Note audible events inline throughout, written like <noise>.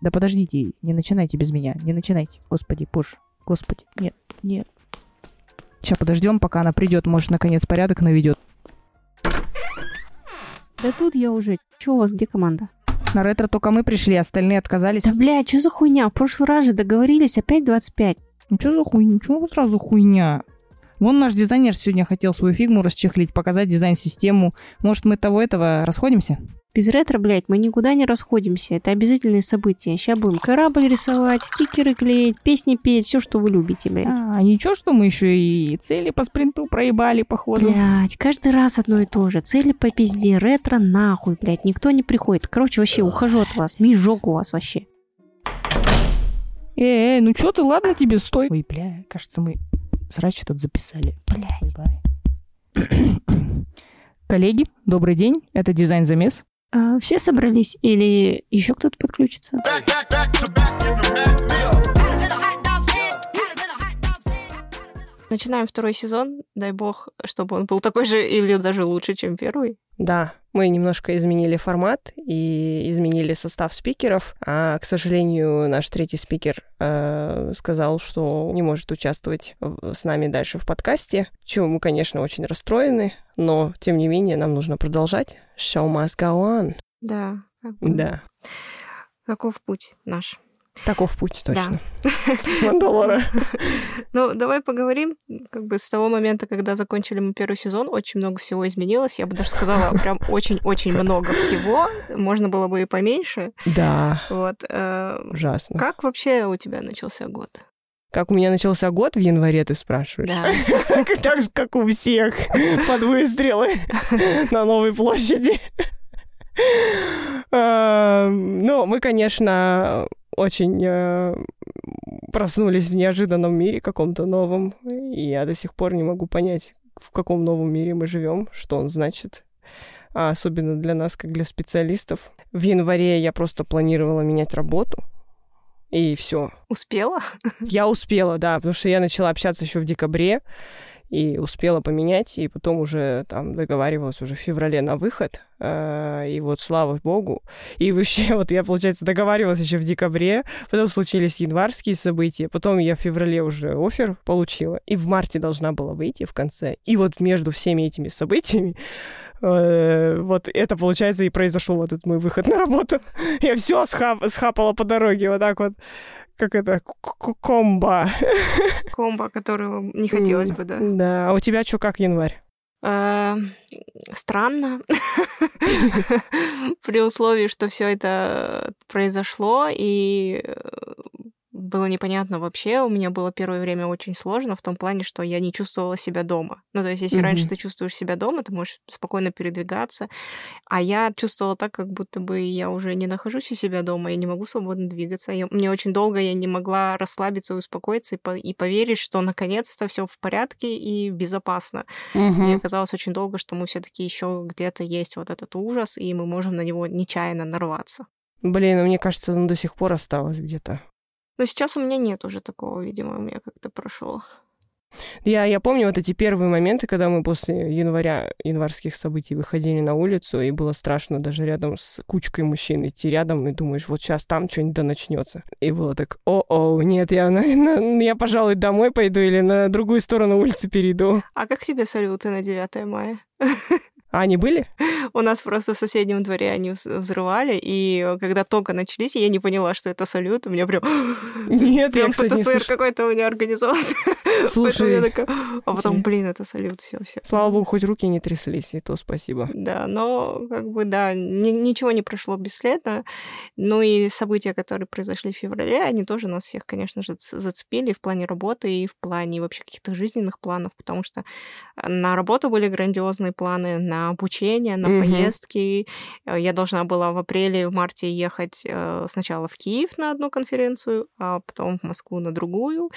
Да подождите, не начинайте без меня, не начинайте. Господи, пуш, господи, нет, нет. Сейчас подождем, пока она придет, может, наконец порядок наведет. Да тут я уже. Че у вас, где команда? На ретро только мы пришли, остальные отказались. Да, блядь, что за хуйня? В прошлый раз же договорились, опять 25. Ну что за хуйня? Чего сразу хуйня? Вон наш дизайнер сегодня хотел свою фигму расчехлить, показать дизайн-систему. Может, мы того-этого расходимся? Без ретро, блядь, мы никуда не расходимся. Это обязательные события. Сейчас будем корабль рисовать, стикеры клеить, песни петь, все, что вы любите, блядь. А, ничего, что мы еще и цели по спринту проебали, походу. Блядь, каждый раз одно и то же. Цели по пизде, ретро нахуй, блядь. Никто не приходит. Короче, вообще, ухожу от вас. Мижок у вас вообще. Эй, эй, ну что ты, ладно тебе, стой. Ой, бля, кажется, мы срач этот записали. Блядь. <clears throat> Коллеги, добрый день. Это дизайн-замес. А, все собрались или еще кто-то подключится? Начинаем второй сезон. Дай бог, чтобы он был такой же или даже лучше, чем первый. Да, мы немножко изменили формат и изменили состав спикеров. А, к сожалению, наш третий спикер э, сказал, что не может участвовать в- с нами дальше в подкасте. Чего мы, конечно, очень расстроены, но, тем не менее, нам нужно продолжать. Show must go on. Да. как бы Да, Каков путь наш? таков путь, точно. <laughs> Мандалора. Ну, давай поговорим. Как бы с того момента, когда закончили мы первый сезон, очень много всего изменилось. Я бы даже сказала, <laughs> прям очень-очень много всего. Можно было бы и поменьше. Да, Вот. э, ужасно. Как вообще у тебя начался год? Как у меня начался год в январе, ты спрашиваешь? Да. <laughs> Так же, как у всех, под выстрелы <laughs> на Новой площади. А, Ну, мы, конечно, очень э, проснулись в неожиданном мире каком-то новом, и я до сих пор не могу понять, в каком новом мире мы живем, что он значит, а особенно для нас, как для специалистов. В январе я просто планировала менять работу, и все. Успела? <laughs> Я успела, да, потому что я начала общаться еще в декабре и успела поменять, и потом уже там договаривалась уже в феврале на выход. э, И вот слава богу. И вообще, <laughs> вот я, получается, договаривалась еще в декабре, потом случились январские события, потом я в феврале уже офер получила, и в марте должна была выйти в конце. И вот между всеми этими событиями вот это, получается, и произошел вот этот мой выход <laughs> на работу. Я все схапала по дороге, вот так вот как это, комбо. <laughs> Комбо, которого не хотелось бы, да. Да, а у тебя что, как январь? Э, Странно. <laughs> При условии, что все это произошло, и э, было непонятно вообще. У меня было первое время очень сложно в том плане, что я не чувствовала себя дома. Ну, то есть, если Мгм. раньше ты чувствуешь себя дома, ты можешь спокойно передвигаться, а я чувствовала так, как будто бы я уже не нахожусь у себя дома, я не могу свободно двигаться. Я- мне очень долго я не могла расслабиться и успокоиться и, по- и поверить, что наконец-то все в порядке и безопасно. Мне казалось очень долго, что мы все-таки еще где-то есть вот этот ужас, и мы можем на него нечаянно нарваться. Блин, ну, мне кажется, он до сих пор осталось где-то. Но сейчас у меня нет уже такого, видимо, у меня как-то прошло. Я, я помню вот эти первые моменты, когда мы после января, январских событий выходили на улицу, и было страшно даже рядом с кучкой мужчин идти рядом, и думаешь, вот сейчас там что-нибудь да начнется. И было так, о-о, нет, я, на- на- я, пожалуй, домой пойду или на другую сторону улицы перейду. А как тебе салюты на 9 мая? А они были? У нас просто в соседнем дворе они вз- взрывали, и когда только начались, я не поняла, что это салют. У меня прям... Нет, я, кстати, не ПТСР какой-то у меня организован. <laughs> Слушай, такая... А потом, блин, это салют, все, все. Слава богу, хоть руки не тряслись, и то спасибо. Да, но как бы да, ни- ничего не прошло бесследно. Ну и события, которые произошли в феврале, они тоже нас всех, конечно же, зацепили в плане работы и в плане вообще каких-то жизненных планов, потому что на работу были грандиозные планы, на обучение, на Мгм. поездки. Э, Я должна была в апреле, в марте ехать э, сначала в Киев на одну конференцию, а потом в Москву на другую.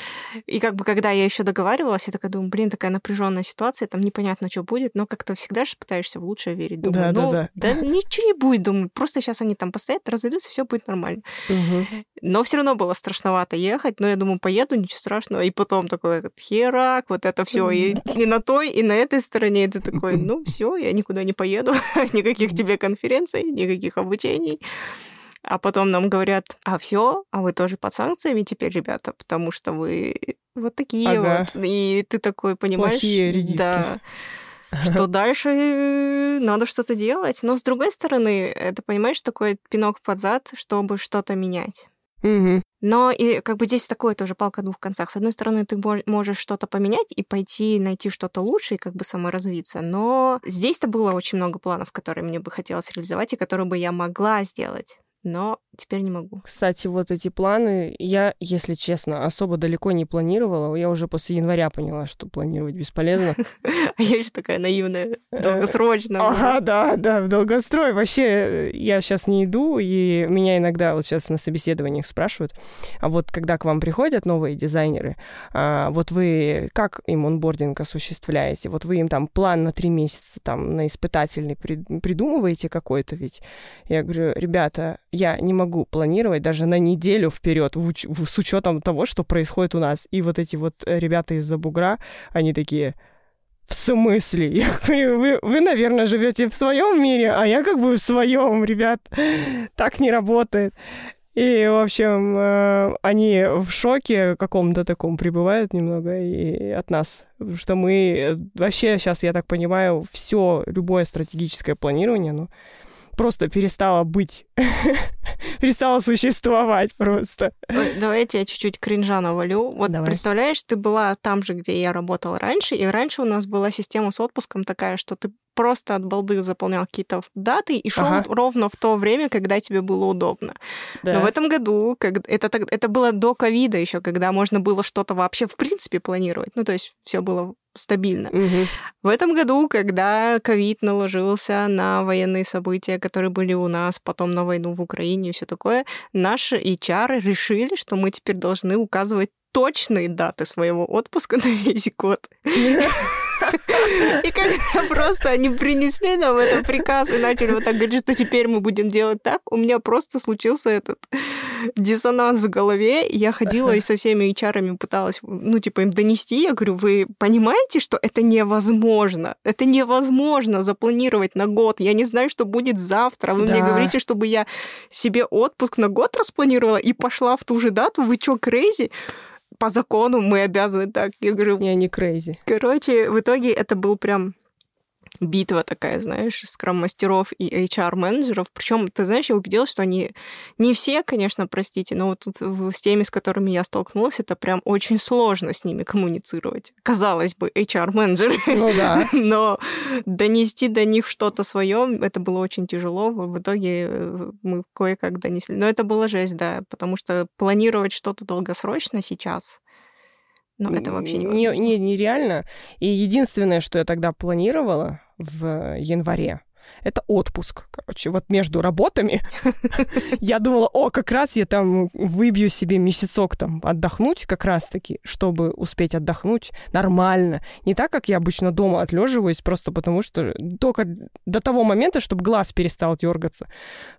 И как бы когда я еще договаривалась, я такая думаю, блин, такая напряженная ситуация, там непонятно, что будет, но как-то всегда же пытаешься в лучшее верить. Думаю, Да, ну, да, да <laughs> ничего не будет, думаю, просто сейчас они там постоят, разойдутся, все будет нормально. Мгм. Но все равно было страшновато ехать, но я думаю, поеду, ничего страшного. И потом такой херак, вот это все и, и на той, и на этой стороне. Ты такой, <laughs> ну все, я никуда не поеду, <laughs> никаких тебе конференций, никаких обучений. А потом нам говорят, а все, а вы тоже под санкциями теперь, ребята, потому что вы вот такие Ага. вот. И ты такой понимаешь... Плохие редиски. Да. Что <laughs> дальше надо что-то делать. Но с другой стороны, это, понимаешь, такой пинок под зад, чтобы что-то менять. Мгм. Но и как бы здесь такое тоже палка о двух концах. С одной стороны, ты мо- можешь что-то поменять и пойти найти что-то лучше и как бы саморазвиться. Но здесь-то было очень много планов, которые мне бы хотелось реализовать и которые бы я могла сделать. Но теперь не могу. Кстати, вот эти планы я, если честно, особо далеко не планировала. Я уже после января поняла, что планировать бесполезно. <laughs> А я еще такая наивная, долгосрочно. Э, Ага, да, да, в долгострой. Вообще, э, я сейчас не иду, и меня иногда вот сейчас на собеседованиях спрашивают, а вот когда к вам приходят новые дизайнеры, а, вот вы как им онбординг осуществляете? Вот вы им там план на три месяца, там, на испытательный при- придумываете какой-то ведь? Я говорю, ребята, я не могу планировать даже на неделю вперед с учетом того, что происходит у нас. И вот эти вот э, ребята из-за бугра, они такие, в смысле? Я говорю, вы, вы, наверное, живете в своем мире, а я как бы в своем, ребят. Так не работает. И, в общем, э, они в шоке каком-то таком пребывают немного и от нас. Потому что мы э, вообще сейчас, я так понимаю, все, любое стратегическое планирование, ну, просто перестало быть, <laughs> перестало существовать просто. Давайте я чуть-чуть кринжа навалю. Вот Давай. представляешь, ты была там же, где я работала раньше, и раньше у нас была система с отпуском такая, что ты просто от балды заполнял какие-то даты и шел Ага. ровно в то время, когда тебе было удобно. Да. Но в этом году, как, это, это было до ковида еще, когда можно было что-то вообще в принципе планировать. Ну, то есть все было стабильно. Мгм. В этом году, когда ковид наложился на военные события, которые были у нас, потом на войну в Украине и все такое, наши HR решили, что мы теперь должны указывать точные даты своего отпуска на весь год. И когда просто они принесли нам этот приказ и начали вот так говорить, что теперь мы будем делать так, у меня просто случился этот диссонанс в голове. Я ходила и со всеми HR пыталась, ну, типа, им донести. Я говорю, вы понимаете, что это невозможно? Это невозможно запланировать на год. Я не знаю, что будет завтра. Вы мне Да. говорите, чтобы я себе отпуск на год распланировала и пошла в ту же дату. Вы чё, crazy? По закону мы обязаны так. Я говорю, Не, они crazy. Короче, в итоге это был прям битва такая, знаешь, Scrum-мастеров и HR-менеджеров. Причем, ты знаешь, я убедилась, что они не все, конечно, простите, но вот с теми, с которыми я столкнулась, это прям очень сложно с ними коммуницировать. Казалось бы, HR-менеджеры. Ну да. <laughs> Но донести до них что-то свое, это было очень тяжело. В итоге э, мы кое-как донесли. Но это была жесть, да, потому что планировать что-то долгосрочно сейчас, ну, это вообще не не, не, нереально. И единственное, что я тогда планировала в январе, это отпуск, короче, вот между работами. <laughs> Я думала, о, как раз я там выбью себе месяцок там отдохнуть как раз-таки, чтобы успеть отдохнуть нормально. Не так, как я обычно дома отлеживаюсь, просто потому что только до того момента, чтобы глаз перестал дергаться.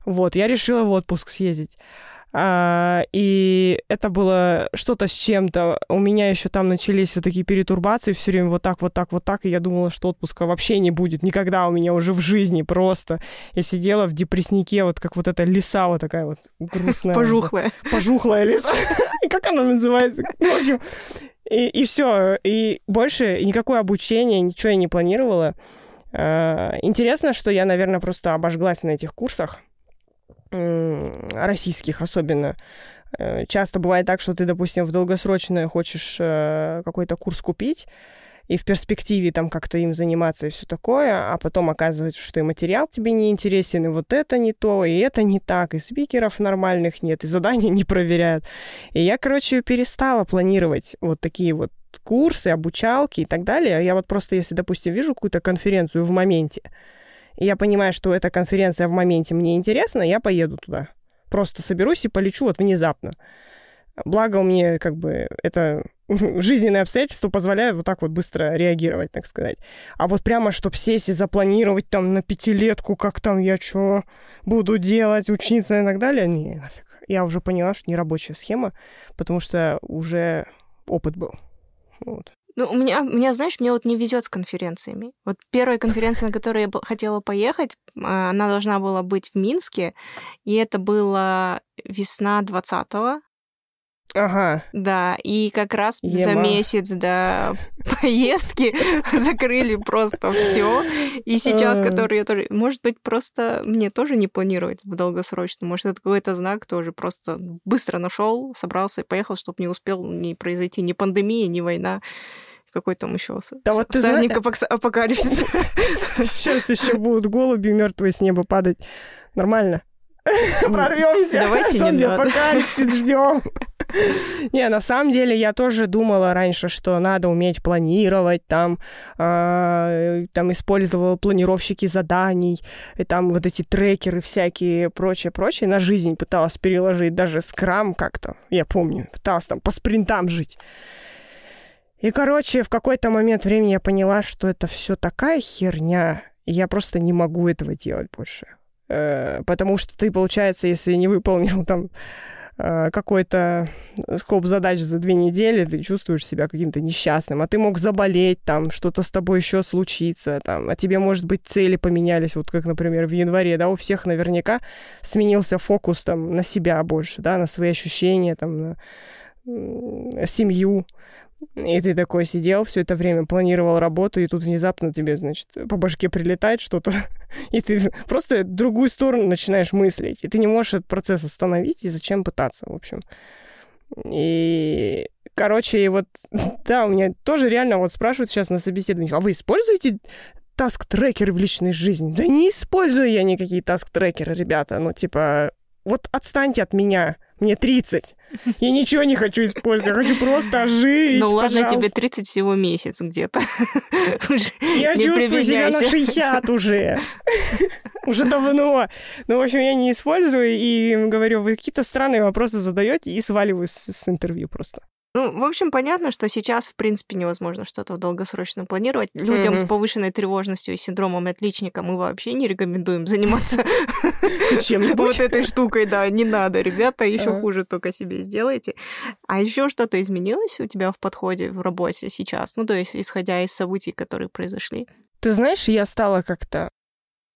Вот, я решила в отпуск съездить. А, и это было что-то с чем-то. У меня еще там начались вот такие перетурбации, все время вот так, вот так, вот так. И я думала, что отпуска вообще не будет никогда у меня уже в жизни просто. Я сидела в депресснике, вот как вот эта лиса вот такая вот грустная. пожухлая. Пожухлая лиса. <laughs> Как она называется? В общем, и, и все. И больше никакое обучение, ничего я не планировала. А, Интересно, что я, наверное, просто обожглась на этих курсах российских особенно. Э, Часто бывает так, что ты, допустим, в долгосрочное хочешь э, какой-то курс купить, и в перспективе там как-то им заниматься и все такое, а потом оказывается, что и материал тебе не интересен, и вот это не то, и это не так, и спикеров нормальных нет, и задания не проверяют. И я, короче, перестала планировать вот такие вот курсы, обучалки и так далее. Я вот просто, если, допустим, вижу какую-то конференцию в моменте, и я понимаю, что эта конференция в моменте мне интересна, я поеду туда. Просто соберусь и полечу вот внезапно. Благо у меня как бы это <laughs> жизненные обстоятельства позволяют вот так вот быстро реагировать, так сказать. А вот прямо, чтобы сесть и запланировать там на пятилетку, как там я что буду делать, учиться и так далее, не, нафиг. Я уже поняла, что не рабочая схема, потому что уже опыт был. Вот. Ну, у меня, у меня, знаешь, мне вот не везет с конференциями. Вот первая конференция, на которую я хотела поехать, а, она должна была быть в Минске, и это было весна 20-го, Ага. да, и как раз за Ема. месяц до <laughs> поездки <laughs> закрыли просто все. И сейчас, который я тоже... Может быть, просто мне тоже не планировать в долгосрочно. Может, это какой-то знак тоже. Просто быстро нашел, собрался и поехал, чтобы не успел не произойти ни пандемия, ни война. Какой там еще Да вот ты всадник знаешь- апокалипсиса. Сейчас <laughs> еще будут голуби мертвые с неба падать. Нормально. Прорвемся. Давайте не надо. апокалипсис ждем. <laughs> Не, на самом деле я тоже думала раньше, что надо уметь планировать, там, а, там использовала планировщики заданий, и там вот эти трекеры всякие, прочее, прочее, на жизнь пыталась переложить, даже скрам как-то, я помню, пыталась там по спринтам жить. И, короче, в какой-то момент времени я поняла, что это все такая херня, и я просто не могу этого делать больше. Э, Потому что ты, получается, если не выполнил там э, какой-то скоп задач за две недели, ты чувствуешь себя каким-то несчастным, а ты мог заболеть, там, что-то с тобой еще случится, там, а тебе, может быть, цели поменялись, вот как, например, в январе, да, у всех наверняка сменился фокус там на себя больше, да, на свои ощущения, там, на семью, и ты такой сидел все это время, планировал работу, и тут внезапно тебе, значит, по башке прилетает что-то, <laughs> <laughs> и ты просто другую сторону начинаешь мыслить, и ты не можешь этот процесс остановить, и зачем пытаться, в общем. И, короче, и вот, <laughs> да, у меня тоже реально вот спрашивают сейчас на собеседованиях, а вы используете task-трекеры в личной жизни? Да не использую я никакие task-трекеры, ребята, ну, типа, вот отстаньте от меня, мне 30. Я ничего не хочу использовать, я хочу просто жить, Ну ладно, тебе пожалуйста. 30 всего месяц где-то. <laughs> Я не чувствую себя на прибедняйся. 60 уже. <laughs> Уже давно. Ну, в общем, я не использую и говорю, вы какие-то странные вопросы задаете и сваливаю с, с интервью просто. Ну, в общем, понятно, что сейчас, в принципе, невозможно что-то в долгосрочном планировать. Людям с Мгм. повышенной тревожностью и синдромом отличника мы вообще не рекомендуем заниматься <laughs> Чем-нибудь. вот этой штукой, да, не надо, ребята, еще хуже только себе сделайте. А еще что-то изменилось у тебя в подходе в работе сейчас? Ну, то есть, исходя из событий, которые произошли. Ты знаешь, я стала как-то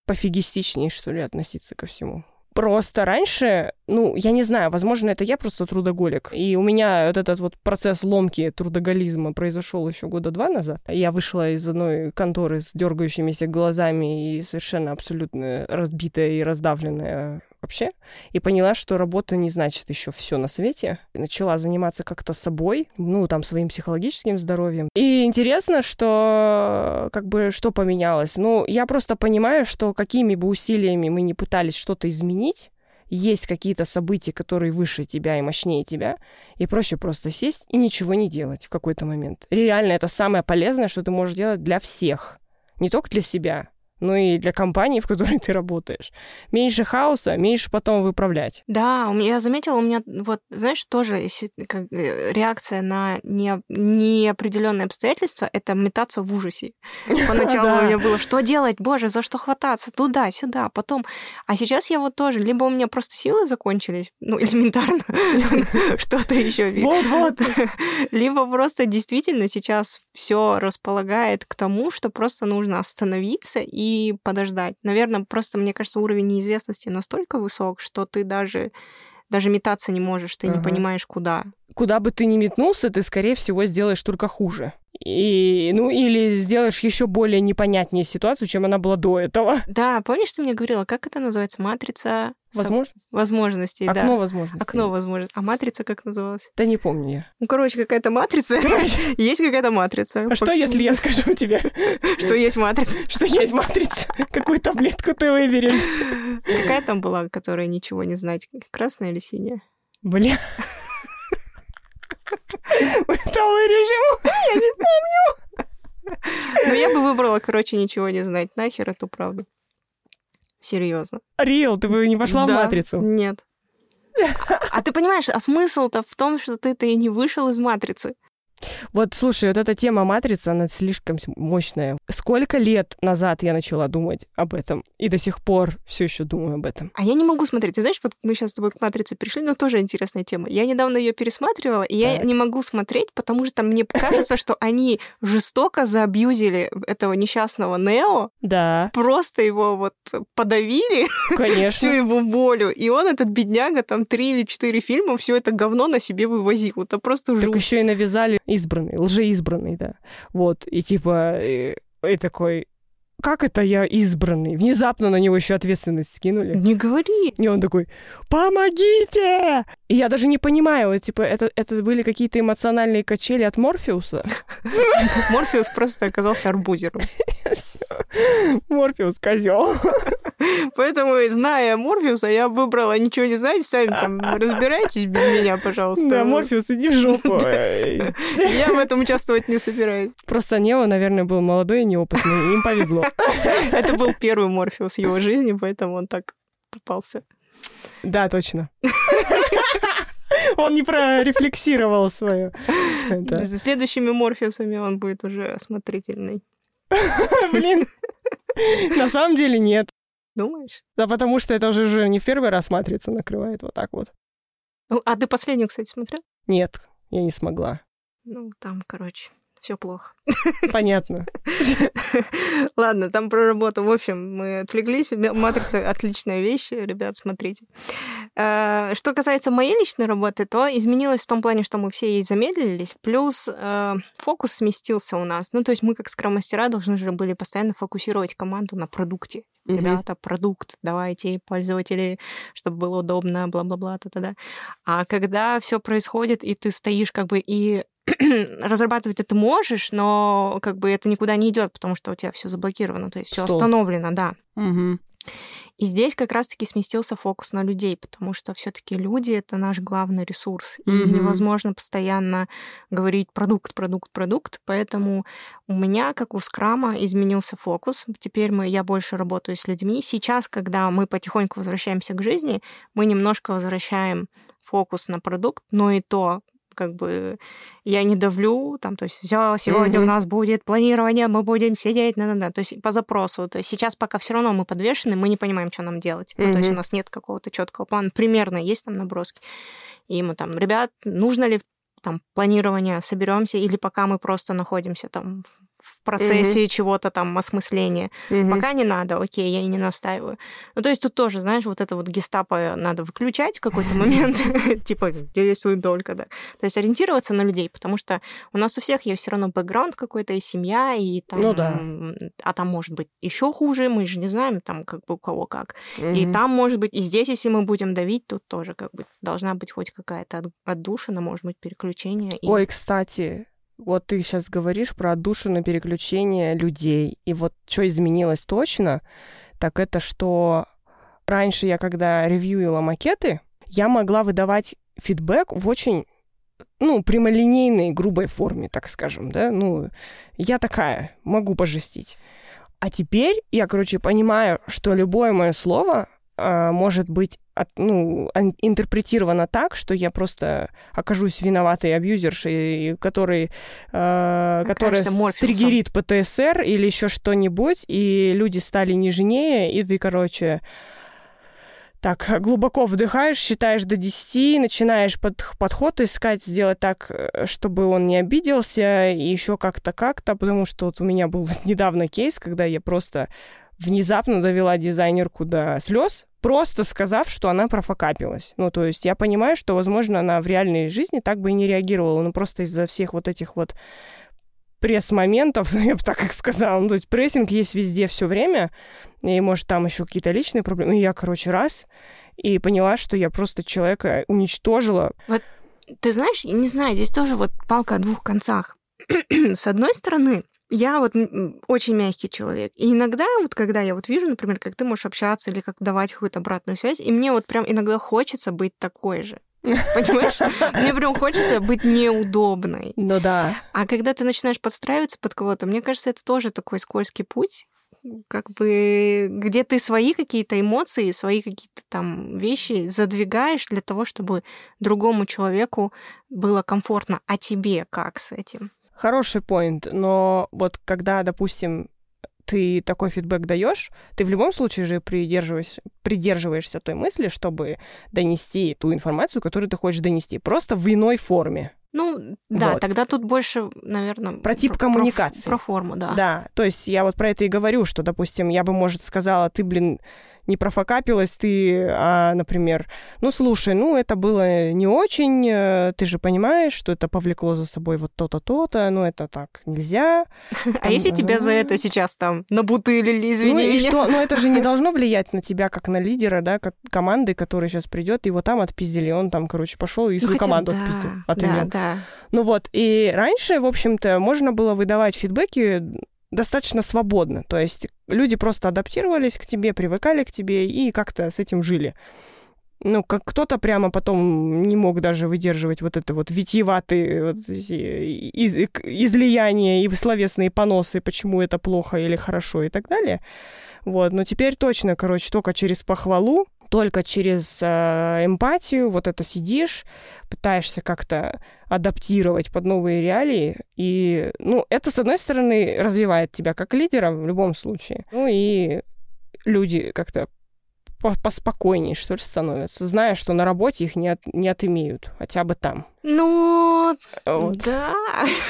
пофигистичнее, что ли, относиться ко всему. Просто раньше, ну, я не знаю, возможно, это я просто трудоголик. И у меня вот этот вот процесс ломки трудоголизма произошел еще года два назад. Я вышла из одной конторы с дергающимися глазами и совершенно абсолютно разбитая и раздавленная вообще. И поняла, что работа не значит еще все на свете. Начала заниматься как-то собой, ну, там, своим психологическим здоровьем. И интересно, что как бы что поменялось. Ну, я просто понимаю, что какими бы усилиями мы не пытались что-то изменить, есть какие-то события, которые выше тебя и мощнее тебя, и проще просто сесть и ничего не делать в какой-то момент. Реально, это самое полезное, что ты можешь делать для всех. Не только для себя, но и для компании, <laughs> в которой ты работаешь. Меньше хаоса, меньше потом выправлять. Да, у меня, я заметила, у меня вот, знаешь, тоже как, э, реакция на не, неопределенные обстоятельства — это метаться в ужасе. <laughs> Поначалу у меня было, что делать, боже, за что хвататься, туда, сюда, потом. А сейчас я вот тоже, либо у меня просто силы закончились, ну, <laughs> элементарно, что-то еще. Вот-вот. Либо просто действительно сейчас все располагает к тому, что просто нужно остановиться и подождать. Наверное, просто, мне кажется, уровень неизвестности настолько высок, что ты даже даже метаться не можешь, ты не Ага. понимаешь, куда. Куда бы ты ни метнулся, ты, скорее всего, сделаешь только хуже. И, ну, или сделаешь еще более непонятнее ситуацию, чем она была до этого. <laughs> Да, помнишь, ты мне говорила, как это называется? Матрица со- Возможно. возможностей, Окно да. возможностей. Окно возможностей. А матрица как называлась? Да не помню я. Ну, короче, какая-то матрица. <laughs> Есть какая-то матрица. А что, если я скажу тебе, <laughs> Что есть матрица? что есть матрица? Какую таблетку ты выберешь? Какая там была, которая ничего не знать? Красная или синяя? Бля. Это вырежем. Я не помню. Ну, я бы выбрала, короче, ничего не знать. Нахер эту правду. Серьезно. Рил, ты бы не пошла в Да. матрицу. Нет. А ты понимаешь, а смысл-то в том, что ты-то и не вышел из матрицы. Вот, слушай, вот эта тема матрицы, она слишком мощная. Сколько лет назад я начала думать об этом, и до сих пор все еще думаю об этом. А я не могу смотреть. Ты знаешь, вот мы сейчас с тобой к матрице пришли, но тоже интересная тема. Я недавно ее пересматривала, и я Так. не могу смотреть, потому что мне кажется, что они жестоко заабьюзили этого несчастного Нео, Да, просто его вот подавили, <laughs> всю конечно. его волю. И он, этот бедняга, там три или четыре фильма, все это говно на себе вывозил. Это просто Так жуть. еще и навязали избранный, лжеизбранный, да. Вот, и типа, и, и такой, как это я избранный? Внезапно на него еще ответственность скинули. Не говори. И он такой, помогите! И я даже не понимаю, вот, типа, это, это были какие-то эмоциональные качели от Морфеуса? Морфеус просто оказался арбузером. <laughs> Морфеус козел. <laughs> Поэтому, зная Морфеуса, я выбрала ничего не знаете, сами там разбирайтесь без меня, пожалуйста. Да, Морфеус, иди в жопу. <laughs> Я в этом участвовать не собираюсь. Просто Нео, наверное, был молодой и неопытный, им повезло. <laughs> Это был первый Морфеус в его жизни, поэтому он так попался. Да, точно. Он не прорефлексировал свое. С следующими Морфеусами он будет уже осмотрительный. Блин. На самом деле нет. Думаешь? Да потому что это уже же не в первый раз матрица накрывает вот так вот. Ну, а ты последнюю, кстати, смотрел? Нет, я не смогла. Ну, там, короче, все плохо. Понятно. <laughs> Ладно, там про работу. В общем, мы отвлеклись. Матрица — отличная вещь, ребят, смотрите. Э, Что касается моей личной работы, то изменилось в том плане, что мы все ей замедлились, плюс э, фокус сместился у нас. Ну, то есть мы, как скрам-мастера, должны же были постоянно фокусировать команду на продукте. Ребята, продукт, давайте, пользователи, чтобы было удобно, бла-бла-бла, та-та-да. А когда все происходит, и ты стоишь как бы и <clears throat> разрабатывать это можешь, но как бы это никуда не идет, потому что у тебя все заблокировано, то есть все остановлено, да. Мгм. И здесь как раз-таки сместился фокус на людей, потому что все-таки люди это наш главный ресурс. И Мгм. невозможно постоянно говорить продукт, продукт, продукт. Поэтому у меня, как у скрама, изменился фокус. Теперь мы, я больше работаю с людьми. Сейчас, когда мы потихоньку возвращаемся к жизни, мы немножко возвращаем фокус на продукт, но и то как бы я не давлю, там, то есть все, сегодня у Мгм. нас будет планирование, мы будем сидеть, на на то есть по запросу. То есть сейчас пока все равно мы подвешены, мы не понимаем, что нам делать. Ну, то есть у нас нет какого-то четкого плана. Примерно есть там наброски. И мы там, ребят, нужно ли там планирование, соберемся, или пока мы просто находимся там в процессе чего-то там осмысления. Мгм. Пока не надо, окей, я и не настаиваю. Ну, то есть тут тоже, знаешь, вот это вот гестапо надо выключать в какой-то момент, <laughs> типа, действуем только, да. То есть ориентироваться на людей, потому что у нас у всех есть все равно бэкграунд какой-то, и семья, и там... Ну да. А там может быть еще хуже, мы же не знаем, там как бы у кого как. И там, может быть, и здесь, если мы будем давить, тут тоже как бы должна быть хоть какая-то от- отдушина, может быть, переключение. Ой, кстати, вот ты сейчас говоришь про отдушину переключение людей. И вот что изменилось точно, так это что раньше я, когда ревьюила макеты, я могла выдавать фидбэк в очень ну, прямолинейной, грубой форме, так скажем, да, ну, я такая, могу пожестить. А теперь я, короче, понимаю, что любое мое слово а, может быть от- ну, ан- интерпретировано так, что я просто окажусь виноватой абьюзершей, который, э, которая триггерит ПТСР или еще что-нибудь, и люди стали нежнее, и ты, короче, так глубоко вдыхаешь, считаешь до 10, начинаешь под, подход искать, сделать так, э, чтобы он не обиделся, и еще как-то, как-то, потому что вот у меня был <laughs> недавно кейс, когда я просто внезапно довела дизайнерку до слез, просто сказав, что она профокапилась. Ну, то есть я понимаю, что, возможно, она в реальной жизни так бы и не реагировала, но просто из-за всех вот этих вот пресс-моментов, <laughs> ну, я бы так как сказала, ну, то есть прессинг есть везде все время, и, может, там еще какие-то личные проблемы. И я, короче, раз, и поняла, что я просто человека уничтожила. Ты знаешь, я не знаю, здесь тоже вот палка о двух концах. <clears throat> С одной стороны, я вот очень мягкий человек. И иногда, вот когда я вот вижу, например, как ты можешь общаться или как давать какую-то обратную связь, и мне вот прям иногда хочется быть такой же. <laughs> Понимаешь? Мне прям хочется быть неудобной. Ну да. А когда ты начинаешь подстраиваться под кого-то, мне кажется, это тоже такой скользкий путь. как бы, где ты свои какие-то эмоции, свои какие-то там вещи задвигаешь для того, чтобы другому человеку было комфортно. А тебе как с этим? Хороший поинт, но вот когда, допустим, ты такой фидбэк даешь, ты в любом случае же придерживаешься, придерживаешься той мысли, чтобы донести ту информацию, которую ты хочешь донести, просто в иной форме. Ну, да, вот. тогда тут больше, наверное... Про тип про, коммуникации. Про, про форму, да. Да, то есть я вот про это и говорю, что, допустим, я бы, может, сказала, ты, блин, не профокапилась ты, а, например, ну, слушай, ну, это было не очень, э, ты же понимаешь, что это повлекло за собой вот то-то, то-то, ну, это так нельзя. <laughs> А если тебя за это сейчас там набутылили, извини ну, и что? Ну, это же не <laughs> должно влиять на тебя, как на лидера, да, команды, который сейчас придет, его там отпиздили, он там, короче, пошел и свою команду отпиздил. Да, да. Ну вот, и раньше, в общем-то, можно было выдавать фидбэки достаточно свободно. То есть люди просто адаптировались к тебе, привыкали к тебе и как-то с этим жили. Ну, как кто-то прямо потом не мог даже выдерживать вот это вот витиеватые вот из, излияния и словесные поносы, почему это плохо или хорошо и так далее. Вот, но теперь точно, короче, только через похвалу только через э, эмпатию вот это сидишь, пытаешься как-то адаптировать под новые реалии. И, ну, это, с одной стороны, развивает тебя как лидера в любом случае. Ну и люди как-то поспокойнее, что ли, становятся, зная, что на работе их не, от, не отымеют, хотя бы там. Ну, вот. да.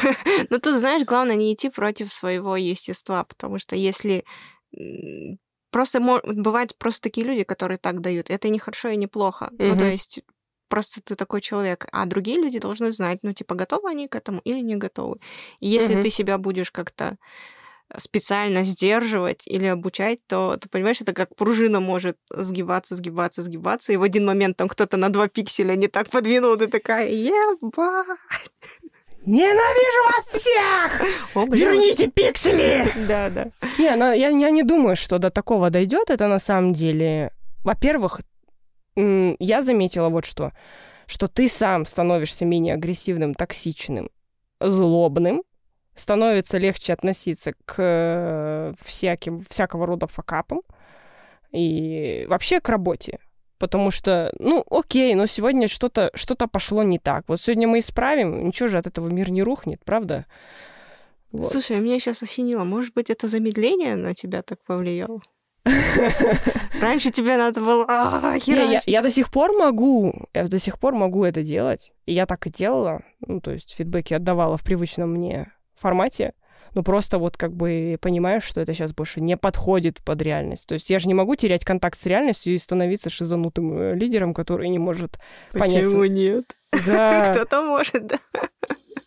<laughs> Но тут, знаешь, главное не идти против своего естества, потому что если Просто бывают просто такие люди, которые так дают. Это не хорошо и не плохо. Mm-hmm. Ну, то есть просто ты такой человек, а другие люди должны знать, ну, типа, готовы они к этому или не готовы. И если mm-hmm. ты себя будешь как-то специально сдерживать или обучать, то ты понимаешь, это как пружина может сгибаться, сгибаться, сгибаться, и в один момент там кто-то на два пикселя не так подвинул, ты такая, ебать! Ненавижу вас всех! О, Верните пиксели! Да, да. Не, ну, я, я не думаю, что до такого дойдет. Это на самом деле... Во-первых, я заметила вот что. Что ты сам становишься менее агрессивным, токсичным, злобным, становится легче относиться к э, всяким, всякого рода факапам и вообще к работе. Потому что, ну, окей, но сегодня что-то что пошло не так. Вот сегодня мы исправим, ничего же от этого мир не рухнет, правда? Вот. Слушай, а меня сейчас осенило. Может быть, это замедление на тебя так повлияло? <laughs> Раньше тебе надо было... А, я, я до сих пор могу, я до сих пор могу это делать. И я так и делала. Ну, то есть фидбэки отдавала в привычном мне формате но просто вот как бы понимаешь, что это сейчас больше не подходит под реальность. То есть я же не могу терять контакт с реальностью и становиться шизанутым э, лидером, который не может Почему понять... Почему нет? Да. <laughs> Кто-то может, да.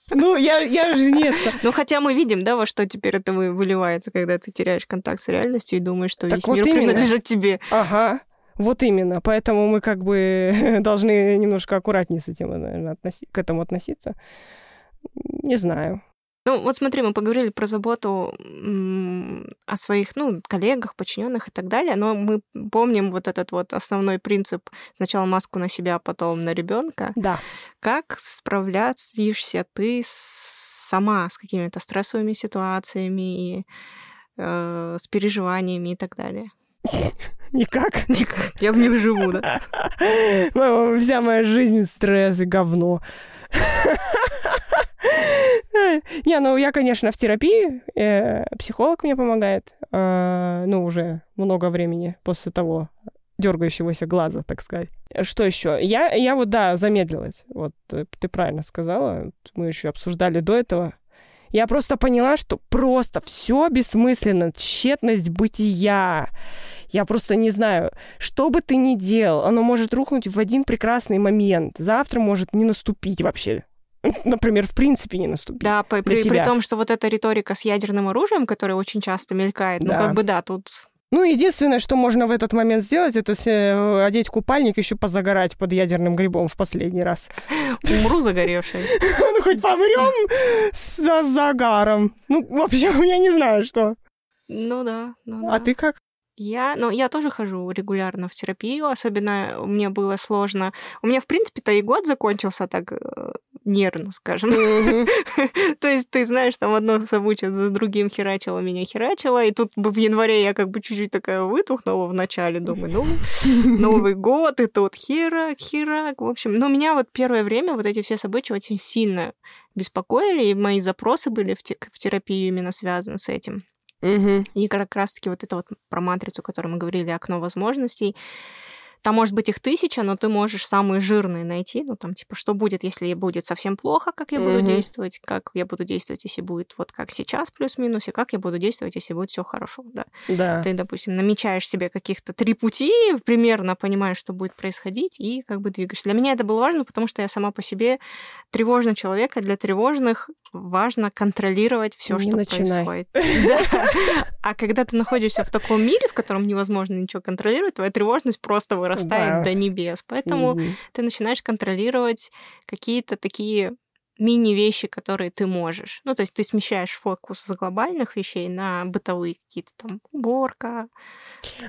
Ну, я, я же нет. Ну, хотя мы видим, да, во что теперь это выливается, когда ты теряешь контакт с реальностью и думаешь, что так весь вот мир именно. принадлежит тебе. Ага. Вот именно. Поэтому мы как бы <laughs> должны немножко аккуратнее с этим, наверное, относи... к этому относиться. Не знаю. Ну, вот смотри, мы поговорили про заботу о своих, ну, коллегах, подчиненных и так далее, но мы помним вот этот вот основной принцип сначала маску на себя, а потом на ребенка. Да. Как справляешься ты сама с какими-то стрессовыми ситуациями и э, с переживаниями и так далее? <laughs> Никак? Никак. Я в них живу, да. <laughs> Вся моя жизнь стресс и говно. <laughs> Не, ну я, конечно, в терапии. Э, психолог мне помогает. Э, ну, уже много времени после того дергающегося глаза, так сказать. Что еще? Я, я вот, да, замедлилась. Вот э, ты правильно сказала. Мы еще обсуждали до этого. Я просто поняла, что просто все бессмысленно, тщетность бытия. Я просто не знаю, что бы ты ни делал, оно может рухнуть в один прекрасный момент. Завтра может не наступить вообще <laughs> например, в принципе не наступить. Да, при, при, при том, что вот эта риторика с ядерным оружием, которая очень часто мелькает, ну, да. ну, как бы да, тут ну, единственное, что можно в этот момент сделать, это э, одеть купальник, еще позагорать под ядерным грибом в последний раз. <laughs> Умру загоревшей. <laughs> Ну, хоть помрем за загаром. Ну, в общем, я не знаю, что. Ну да. Ну, а ты как? Я, ну, я тоже хожу регулярно в терапию, особенно мне было сложно. У меня, в принципе-то и год закончился так э, нервно, скажем. <laughs> То есть ты знаешь, там одно событие за другим херачило, меня херачило, и тут в январе я как бы чуть-чуть такая вытухнула в начале, думаю, ну, Новый год, и тут херак, херак. В общем, но меня вот первое время вот эти все события очень сильно беспокоили, и мои запросы были в, в терапию именно связаны с этим. И как раз-таки вот это вот про матрицу, о которой мы говорили, окно возможностей, там может быть их тысяча, но ты можешь самые жирные найти. Ну, там, типа, что будет, если будет совсем плохо, как я буду mm-hmm. действовать, как я буду действовать, если будет вот как сейчас плюс-минус, и как я буду действовать, если будет все хорошо, да. Да. Ты, допустим, намечаешь себе каких-то три пути, примерно понимаешь, что будет происходить, и как бы двигаешься. Для меня это было важно, потому что я сама по себе тревожный человек, а для тревожных важно контролировать все, что начинай. происходит. <laughs> А когда ты находишься в таком мире, в котором невозможно ничего контролировать, твоя тревожность просто вырастает да. до небес. Поэтому угу. ты начинаешь контролировать какие-то такие мини-вещи, которые ты можешь. Ну, то есть ты смещаешь фокус с глобальных вещей на бытовые какие-то там уборка.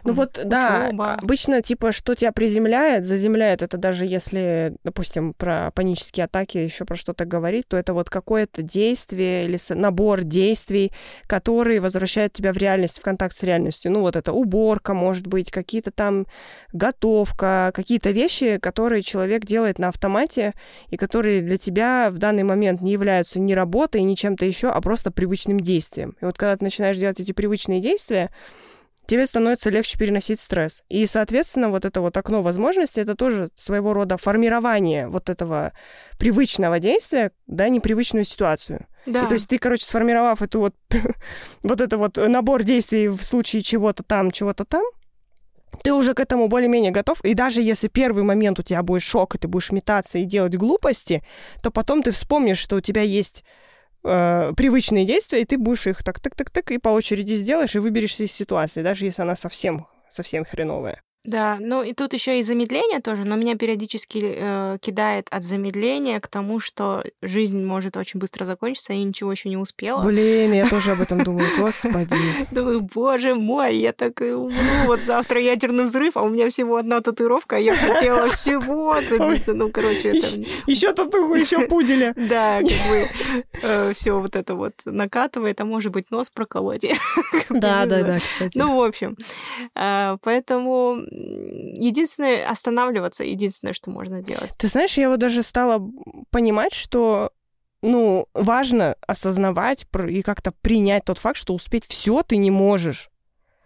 Ну вот, учёба. да, обычно типа, что тебя приземляет, заземляет, это даже если, допустим, про панические атаки еще про что-то говорить, то это вот какое-то действие или набор действий, которые возвращают тебя в реальность, в контакт с реальностью. Ну вот это уборка, может быть, какие-то там готовка, какие-то вещи, которые человек делает на автомате и которые для тебя в данный данный момент не являются ни работой, ни чем-то еще, а просто привычным действием. И вот когда ты начинаешь делать эти привычные действия, тебе становится легче переносить стресс. И, соответственно, вот это вот окно возможностей, это тоже своего рода формирование вот этого привычного действия, да, непривычную ситуацию. Да. И, то есть ты, короче, сформировав эту вот, <laughs> вот это вот набор действий в случае чего-то там, чего-то там, ты уже к этому более-менее готов. И даже если первый момент у тебя будет шок, и ты будешь метаться и делать глупости, то потом ты вспомнишь, что у тебя есть э, привычные действия, и ты будешь их так-так-так-так и по очереди сделаешь, и выберешься из ситуации, даже если она совсем, совсем хреновая. Да, ну и тут еще и замедление тоже, но меня периодически э, кидает от замедления к тому, что жизнь может очень быстро закончиться, и ничего еще не успела. Блин, я тоже об этом <laughs> думаю, господи. Думаю, боже мой, я так и умру, вот завтра ядерный взрыв, а у меня всего одна татуировка, а я хотела всего забиться, ну, короче, это... Еще татуху, еще <laughs> пуделя. Да, как <laughs> бы э, все вот это вот накатывает, а может быть нос проколоть. Да, да, да, кстати. Ну, в общем, э, поэтому единственное, останавливаться, единственное, что можно делать. Ты знаешь, я вот даже стала понимать, что ну, важно осознавать и как-то принять тот факт, что успеть все ты не можешь.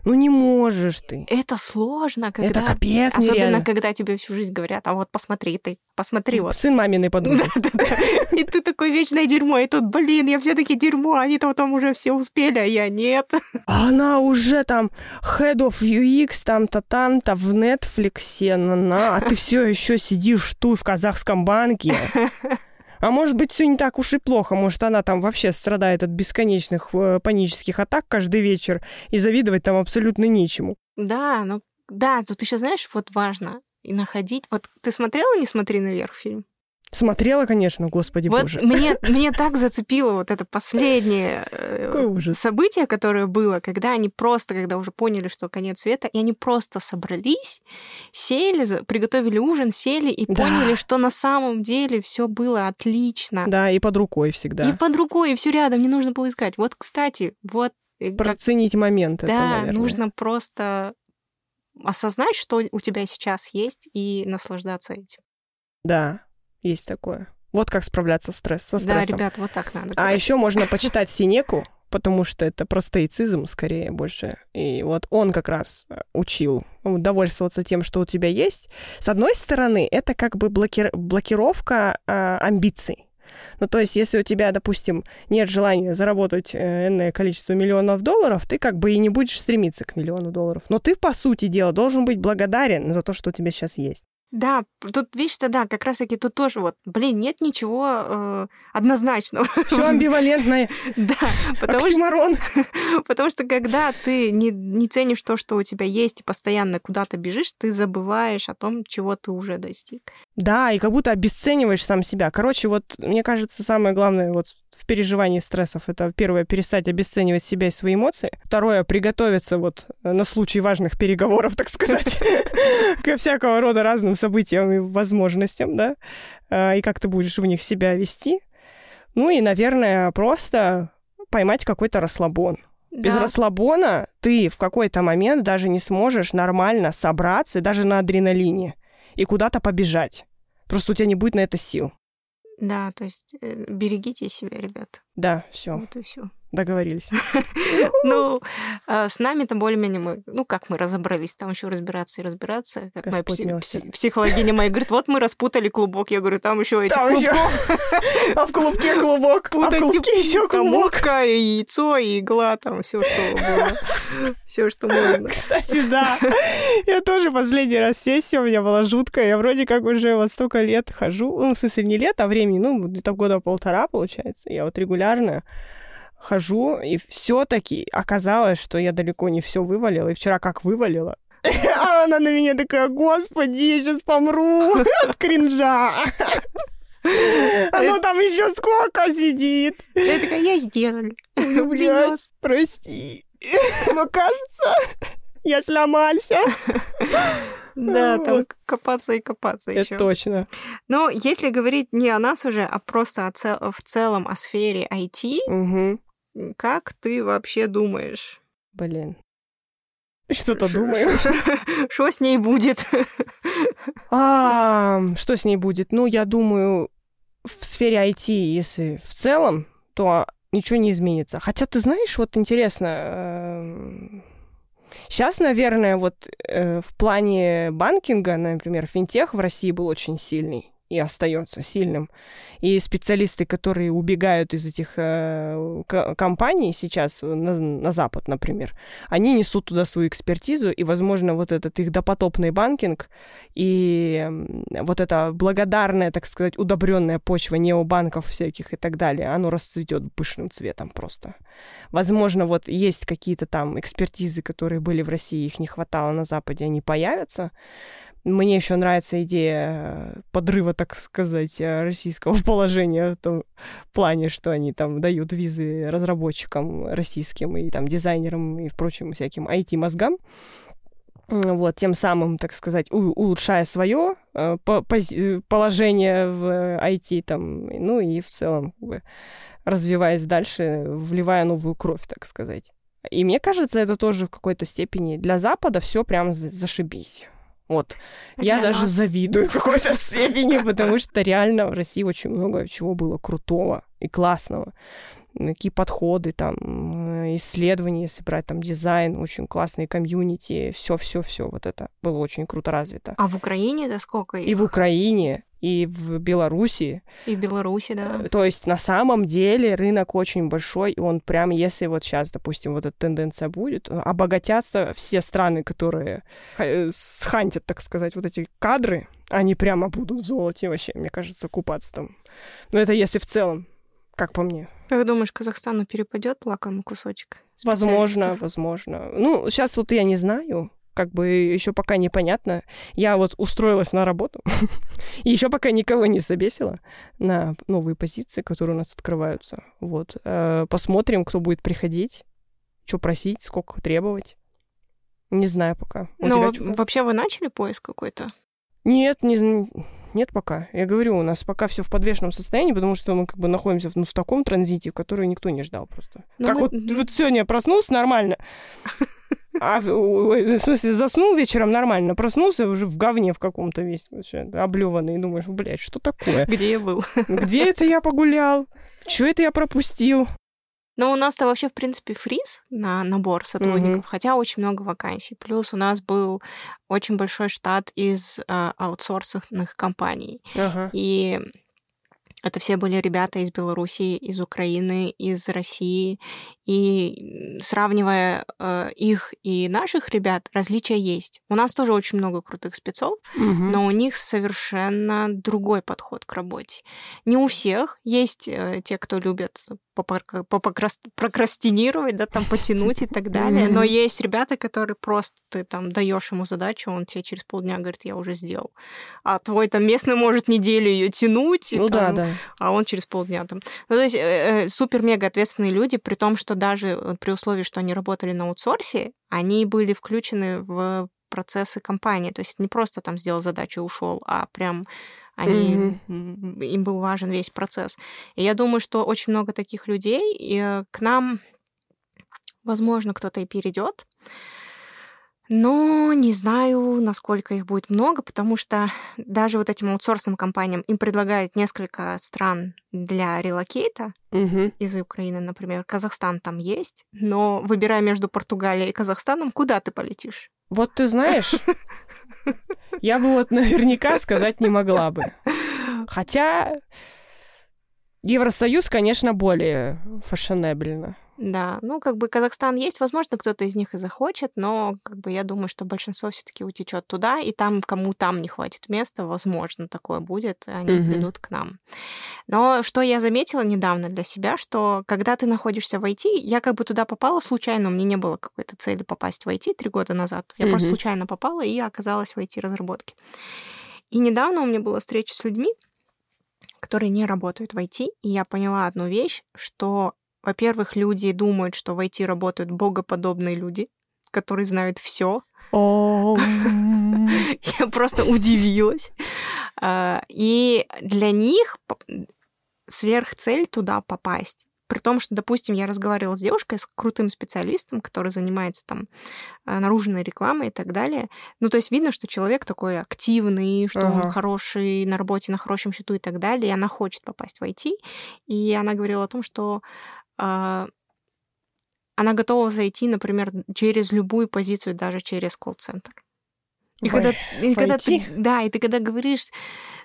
Ну не можешь ты. Это сложно, когда... Это капец Особенно, нереально. когда тебе всю жизнь говорят, а вот посмотри ты, посмотри вот. Сын маминой подруги. <laughs> Да-да-да. И ты такой вечное дерьмо, и тут, блин, я все таки дерьмо, они-то там уже все успели, а я нет. <laughs> А она уже там Head of UX, там-то, там-то в Netflix, на, на, а ты все еще сидишь тут в казахском банке. <laughs> А может быть, все не так уж и плохо. Может, она там вообще страдает от бесконечных э, панических атак каждый вечер, и завидовать там абсолютно нечему. Да, ну да, тут еще, знаешь, вот важно и находить. Вот ты смотрела «Не смотри наверх» фильм? Смотрела, конечно, господи вот боже. Мне, <laughs> мне так зацепило вот это последнее э, событие, которое было, когда они просто, когда уже поняли, что конец света, и они просто собрались, сели, приготовили ужин, сели и да. поняли, что на самом деле все было отлично. Да, и под рукой всегда. И под рукой, и все рядом, не нужно было искать. Вот, кстати, вот... Э, Проценить момент. Да, это, наверное. нужно просто осознать, что у тебя сейчас есть, и наслаждаться этим. Да, есть такое. Вот как справляться с стресс, со стрессом. Да, ребят, вот так надо. А еще можно почитать Синеку, потому что это просто стоицизм скорее больше. И вот он как раз э, учил удовольствоваться тем, что у тебя есть. С одной стороны, это как бы блоки... блокировка э, амбиций. Ну, то есть, если у тебя, допустим, нет желания заработать э, энное количество миллионов долларов, ты как бы и не будешь стремиться к миллиону долларов. Но ты, по сути дела, должен быть благодарен за то, что у тебя сейчас есть. Да, тут видишь-то, да, как раз-таки тут тоже вот, блин, нет ничего э, однозначного. Все <laughs> амбивалентное. Да, потому что, <laughs> потому что когда ты не, не ценишь то, что у тебя есть, и постоянно куда-то бежишь, ты забываешь о том, чего ты уже достиг. Да, и как будто обесцениваешь сам себя. Короче, вот мне кажется, самое главное вот в переживании стрессов это первое перестать обесценивать себя и свои эмоции. Второе приготовиться вот на случай важных переговоров, так сказать, <laughs> ко всякого рода разным событиям и возможностям, да, а, и как ты будешь в них себя вести. Ну и, наверное, просто поймать какой-то расслабон. Без Да. расслабона ты в какой-то момент даже не сможешь нормально собраться, даже на адреналине, и куда-то побежать. Просто у тебя не будет на это сил. Да, то есть э, берегите себя, ребят. Да, все, Вот и все. Договорились. <laughs> Ну, а, с нами-то более-менее мы, ну, как мы разобрались, там еще разбираться и разбираться. Как моя психологиня моя говорит, вот мы распутали клубок. Я говорю, там еще ещё- клубков. <laughs> А в клубке клубок, а в клубке еще клубок. и яйцо, и игла, там все, что было. <laughs> Все, что можно. Кстати, да. Я тоже последний раз сессия у меня была жуткая. Я вроде как уже вот столько лет хожу. Ну, в смысле, не лет, а времени, ну, где-то года полтора, получается. Я вот регулярно хожу, и все таки оказалось, что я далеко не все вывалила. И вчера как вывалила, <laughs> а она на меня такая, господи, я сейчас помру от кринжа. Оно там еще сколько сидит. Я такая, я сделали. Ну, блядь, прости. Но кажется, я сломался. Да, там копаться и копаться Это еще. точно. Но если говорить не о нас уже, а просто о цел- в целом о сфере IT. Как ты вообще думаешь? Блин. Что-то думаю. Что с ней будет? <laughs> А, что с ней будет? Ну, я думаю, в сфере IT, если в целом, то ничего не изменится. Хотя, ты знаешь, вот интересно, сейчас, наверное, вот э, в плане банкинга, например, финтех в России был очень сильный и остается сильным. И специалисты, которые убегают из этих э, ко- компаний сейчас на, на Запад, например, они несут туда свою экспертизу, и, возможно, вот этот их допотопный банкинг и вот эта благодарная, так сказать, удобренная почва необанков всяких и так далее, оно расцветет пышным цветом просто. Возможно, вот есть какие-то там экспертизы, которые были в России, их не хватало на Западе, они появятся. Мне еще нравится идея э, подрыва, так сказать, э, российского <laughs> положения в том плане, что они там дают визы разработчикам российским и там дизайнерам и прочим всяким IT-мозгам. Вот, тем самым, так сказать, улучшая свое положение в э, IT, там, ну и в целом, как бы, развиваясь дальше, вливая новую кровь, так сказать. И мне кажется, это тоже в какой-то степени для Запада все прям за- зашибись. Вот. Я Для даже нас. завидую в <laughs> какой-то степени, потому что реально в России очень много чего было крутого и классного. Какие подходы, там, э, исследования, если брать там дизайн, очень классные комьюнити, все-все-все, вот это было очень круто развито. А в Украине да сколько И их? в Украине, и в Беларуси. И в Беларуси, да. Э, То есть на самом деле рынок очень большой, и он прям, если вот сейчас, допустим, вот эта тенденция будет, э, обогатятся все страны, которые э, схантят, так сказать, вот эти кадры, они прямо будут в золоте вообще, мне кажется, купаться там. Но это если в целом, как по мне. Как думаешь, Казахстану перепадет лакомый кусочек? Возможно, возможно. Ну, сейчас вот я не знаю, как бы еще пока непонятно. Я вот устроилась на работу, <laughs> и еще пока никого не собесила на новые позиции, которые у нас открываются. Вот. Э, Посмотрим, кто будет приходить, что просить, сколько требовать. Не знаю пока. У Ну, вот чё? вообще вы начали поиск какой-то? Нет, не, нет пока. Я говорю, у нас пока все в подвешенном состоянии, потому что мы как бы находимся в, ну, в таком транзите, который никто не ждал просто. Ну, как мы- вот, вот сегодня проснулся нормально, а в, ой, в смысле заснул вечером нормально, проснулся уже в говне в каком-то весь вообще, облеванный, и думаешь, блядь, что такое? Где я был? Где это я погулял? Что это я пропустил? Ну, у нас-то вообще, в принципе, фриз на набор сотрудников, хотя очень много вакансий. Плюс у нас был очень большой штат из э, аутсорсных компаний. Ага. И это все были ребята из Белоруссии, из Украины, из России. И сравнивая э, их и наших ребят, различия есть. У нас тоже очень много крутых спецов, Мгм. но у них совершенно другой подход к работе. Не у всех. Есть э, те, кто любят прокрастинировать, да, там потянуть и так далее. Но есть ребята, которые просто ты там даешь ему задачу, он тебе через полдня говорит, я уже сделал. А твой там местный может неделю ее тянуть, Ну да, там, да. а он через полдня там. Ну, то есть э, э, супер-мега ответственные люди, при том, что даже э, при условии, что они работали на аутсорсе, они были включены в процессы компании. То есть не просто там сделал задачу и ушел, а прям они, mm-hmm. им был важен весь процесс. И я думаю, что очень много таких людей, и э, к нам, возможно, кто-то и перейдет. Но не знаю, насколько их будет много, потому что даже вот этим аутсорсным компаниям им предлагают несколько стран для релокейта угу. из Украины, например. Казахстан там есть, но выбирая между Португалией и Казахстаном, куда ты полетишь? Вот ты знаешь, <laughs> я бы вот наверняка сказать не могла бы. Хотя Евросоюз, конечно, более фashionable. Да, ну как бы Казахстан есть, возможно, кто-то из них и захочет, но как бы я думаю, что большинство все-таки утечет туда, и там, кому там не хватит места, возможно, такое будет, они mm-hmm. придут к нам. Но что я заметила недавно для себя, что когда ты находишься в IT, я как бы туда попала случайно, у меня не было какой-то цели попасть в IT три года назад, я mm-hmm. просто случайно попала и оказалась в IT-разработке. И недавно у меня была встреча с людьми, которые не работают в IT, и я поняла одну вещь, что во-первых, люди думают, что в IT работают богоподобные люди, которые знают все. <laughs> Я просто удивилась. А, и для них сверхцель туда попасть. При том, что, допустим, я разговаривала с девушкой, с крутым специалистом, который занимается там а, наружной рекламой и так далее. Ну, то есть видно, что человек такой активный, что ага. он хороший на работе, на хорошем счету и так далее, и она хочет попасть в IT. И она говорила о том, что она готова зайти, например, через любую позицию, даже через колл-центр. И когда, и когда ты, да, и ты когда говоришь,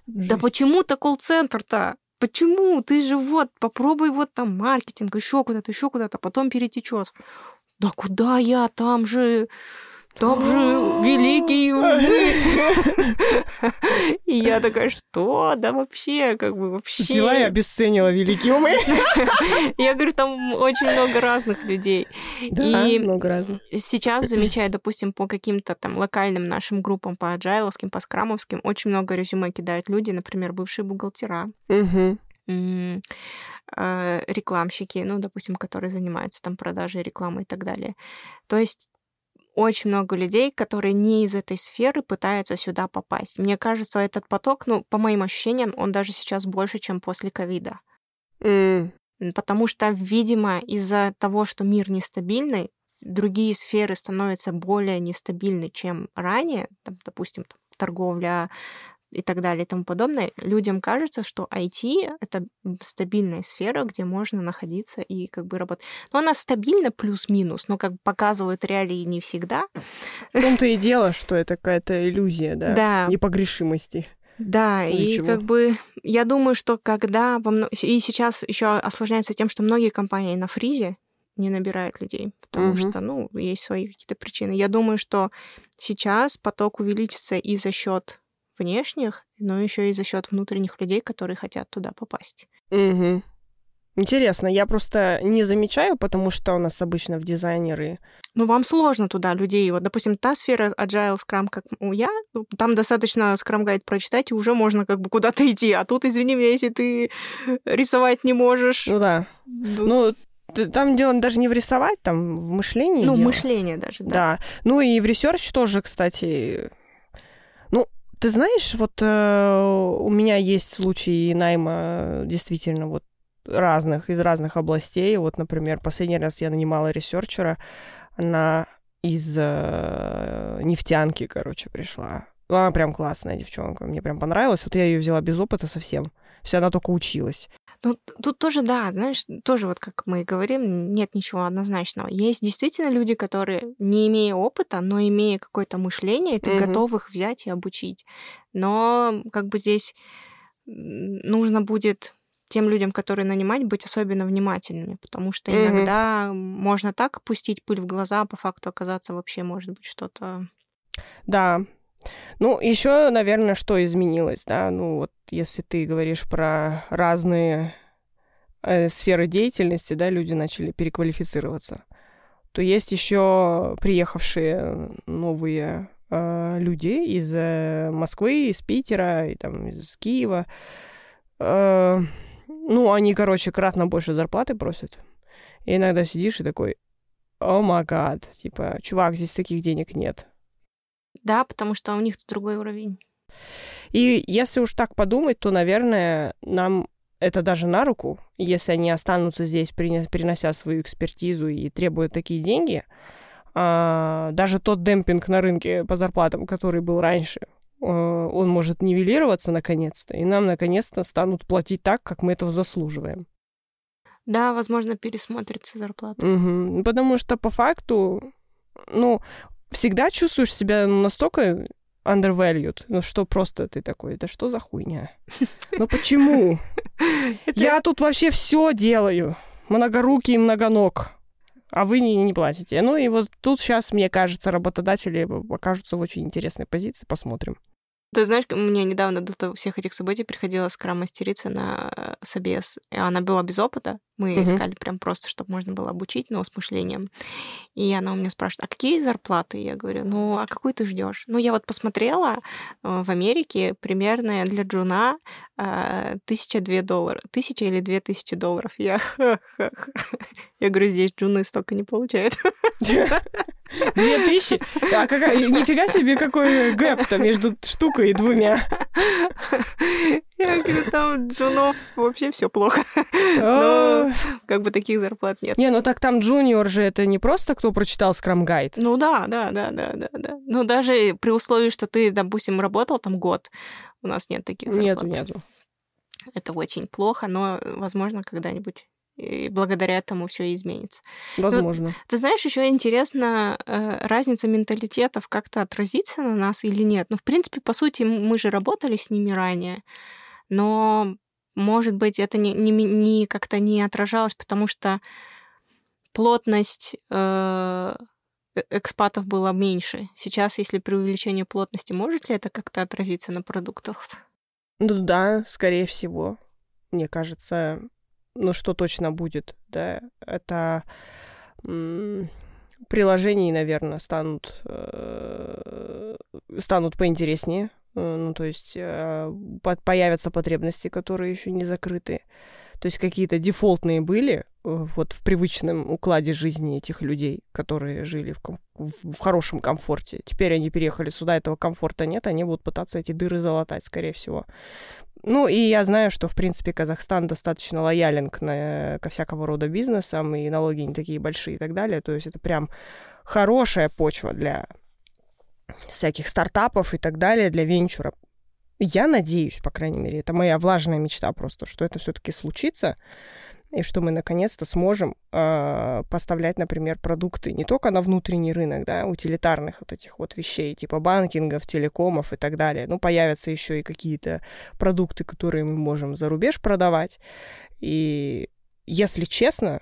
да почему-то колл-центр-то, почему? Ты же вот, попробуй вот там маркетинг, еще куда-то, еще куда-то, потом перетечешь. Да куда я? Там же там же великий И я такая, что? Да вообще, как бы вообще... Взяла и обесценила великие умы. Я говорю, там очень много разных людей. Да, и много разных. Сейчас замечаю, допустим, по каким-то там локальным нашим группам, по аджайловским, по скрамовским, очень много резюме кидают люди, например, бывшие бухгалтера. Угу рекламщики, ну, допустим, которые занимаются там продажей рекламы и так далее. То есть очень много людей, которые не из этой сферы пытаются сюда попасть. Мне кажется, этот поток, ну, по моим ощущениям, он даже сейчас больше, чем после ковида. Mm. Потому что, видимо, из-за того, что мир нестабильный, другие сферы становятся более нестабильны, чем ранее, там, допустим, там, торговля, и так далее и тому подобное, людям кажется, что IT — это стабильная сфера, где можно находиться и как бы работать. Но она стабильна плюс-минус, но как показывают реалии не всегда. В том-то и дело, что это какая-то иллюзия, да? Да. Непогрешимости. Да, ну, и как бы я думаю, что когда во мно... и сейчас еще осложняется тем, что многие компании на фризе не набирают людей, потому угу. что, ну, есть свои какие-то причины. Я думаю, что сейчас поток увеличится и за счет внешних, но еще и за счет внутренних людей, которые хотят туда попасть. Угу. Интересно, я просто не замечаю, потому что у нас обычно в дизайнеры. Ну, вам сложно туда людей. Вот, допустим, та сфера Agile Scrum, как у я, ну, там достаточно Scrum Guide прочитать, и уже можно как бы куда-то идти. А тут, извини меня, если ты рисовать не можешь. Ну да. Ну, там дело даже не в рисовать, там в мышлении. Ну, дело. мышление даже, да. Да. Ну и в research тоже, кстати, ты знаешь, вот э, у меня есть случаи найма действительно вот разных, из разных областей. Вот, например, последний раз я нанимала researcher а, она из э, нефтянки, короче, пришла. Ну, она прям классная девчонка, мне прям понравилась. Вот я ее взяла без опыта совсем. Все, она только училась. Ну, тут тоже, да, знаешь, тоже вот как мы говорим, нет ничего однозначного. Есть действительно люди, которые, не имея опыта, но имея какое-то мышление, ты mm-hmm. готов их взять и обучить. Но как бы здесь нужно будет тем людям, которые нанимать, быть особенно внимательными, потому что mm-hmm. иногда можно так пустить пыль в глаза, а по факту оказаться вообще может быть что-то. Да. Ну, еще, наверное, что изменилось, да, ну вот если ты говоришь про разные э, сферы деятельности, да, люди начали переквалифицироваться, то есть еще приехавшие новые э, люди из э, Москвы, из Питера и там из Киева. Э, ну, они, короче, кратно больше зарплаты просят. И иногда сидишь и такой, о май гад, типа, чувак, здесь таких денег нет. Да, потому что у них другой уровень. И если уж так подумать, то, наверное, нам это даже на руку, если они останутся здесь, перенося свою экспертизу и требуют такие деньги. А, даже тот демпинг на рынке по зарплатам, который был раньше, а, он может нивелироваться наконец-то, и нам наконец-то станут платить так, как мы этого заслуживаем. Да, возможно, пересмотрится зарплата. Угу. Потому что по факту, ну, всегда чувствуешь себя настолько undervalued. Ну что просто ты такой, да что за хуйня? Ну почему? <laughs> Я тут вообще все делаю. Многорукий и многоног. А вы не, не платите. Ну и вот тут сейчас, мне кажется, работодатели окажутся в очень интересной позиции. Посмотрим. Ты знаешь, мне недавно до всех этих событий приходила скрам-мастерица на э, собес. И она была без опыта. Мы угу. искали прям просто, чтобы можно было обучить, но с мышлением. И она у меня спрашивает, а какие зарплаты? Я говорю, ну, а какую ты ждешь? Ну, я вот посмотрела э, в Америке примерно для джуна э, тысяча две доллара. Тысяча или две тысячи долларов. Я, <laughs> я говорю, здесь джуны столько не получают. <laughs> <laughs> Две тысячи? А какая, нифига себе какой гэп-то между штукой и двумя. Я говорю, там джунов вообще все плохо. Но как бы таких зарплат нет. Не, ну так там джуниор же это не просто кто прочитал Scrum Guide. Ну да, да, да, да, да, да. Но даже при условии, что ты, допустим, работал там год, у нас нет таких зарплат. Нету, нету. Это очень плохо, но, возможно, когда-нибудь и благодаря этому все изменится. Возможно. Но, ты знаешь, еще интересно, э, разница менталитетов как-то отразится на нас или нет. Ну, в принципе, по сути, мы же работали с ними ранее, но, может быть, это не, не, не как-то не отражалось, потому что плотность э, э, экспатов была меньше. Сейчас, если при увеличении плотности, может ли это как-то отразиться на продуктах? Ну да, скорее всего. Мне кажется, ну, что точно будет, да, это приложений, наверное, станут, э, станут поинтереснее, э, ну, то есть э, появятся потребности, которые еще не закрыты. То есть какие-то дефолтные были вот в привычном укладе жизни этих людей, которые жили в, ком- в хорошем комфорте. Теперь они переехали сюда, этого комфорта нет, они будут пытаться эти дыры залатать, скорее всего. Ну, и я знаю, что, в принципе, Казахстан достаточно лоялен к, на, ко всякого рода бизнесам, и налоги не такие большие и так далее. То есть это прям хорошая почва для всяких стартапов и так далее, для венчура. Я надеюсь, по крайней мере, это моя влажная мечта просто, что это все-таки случится, и что мы наконец-то сможем э, поставлять, например, продукты не только на внутренний рынок, да, утилитарных вот этих вот вещей, типа банкингов, телекомов и так далее. Ну, появятся еще и какие-то продукты, которые мы можем за рубеж продавать. И если честно,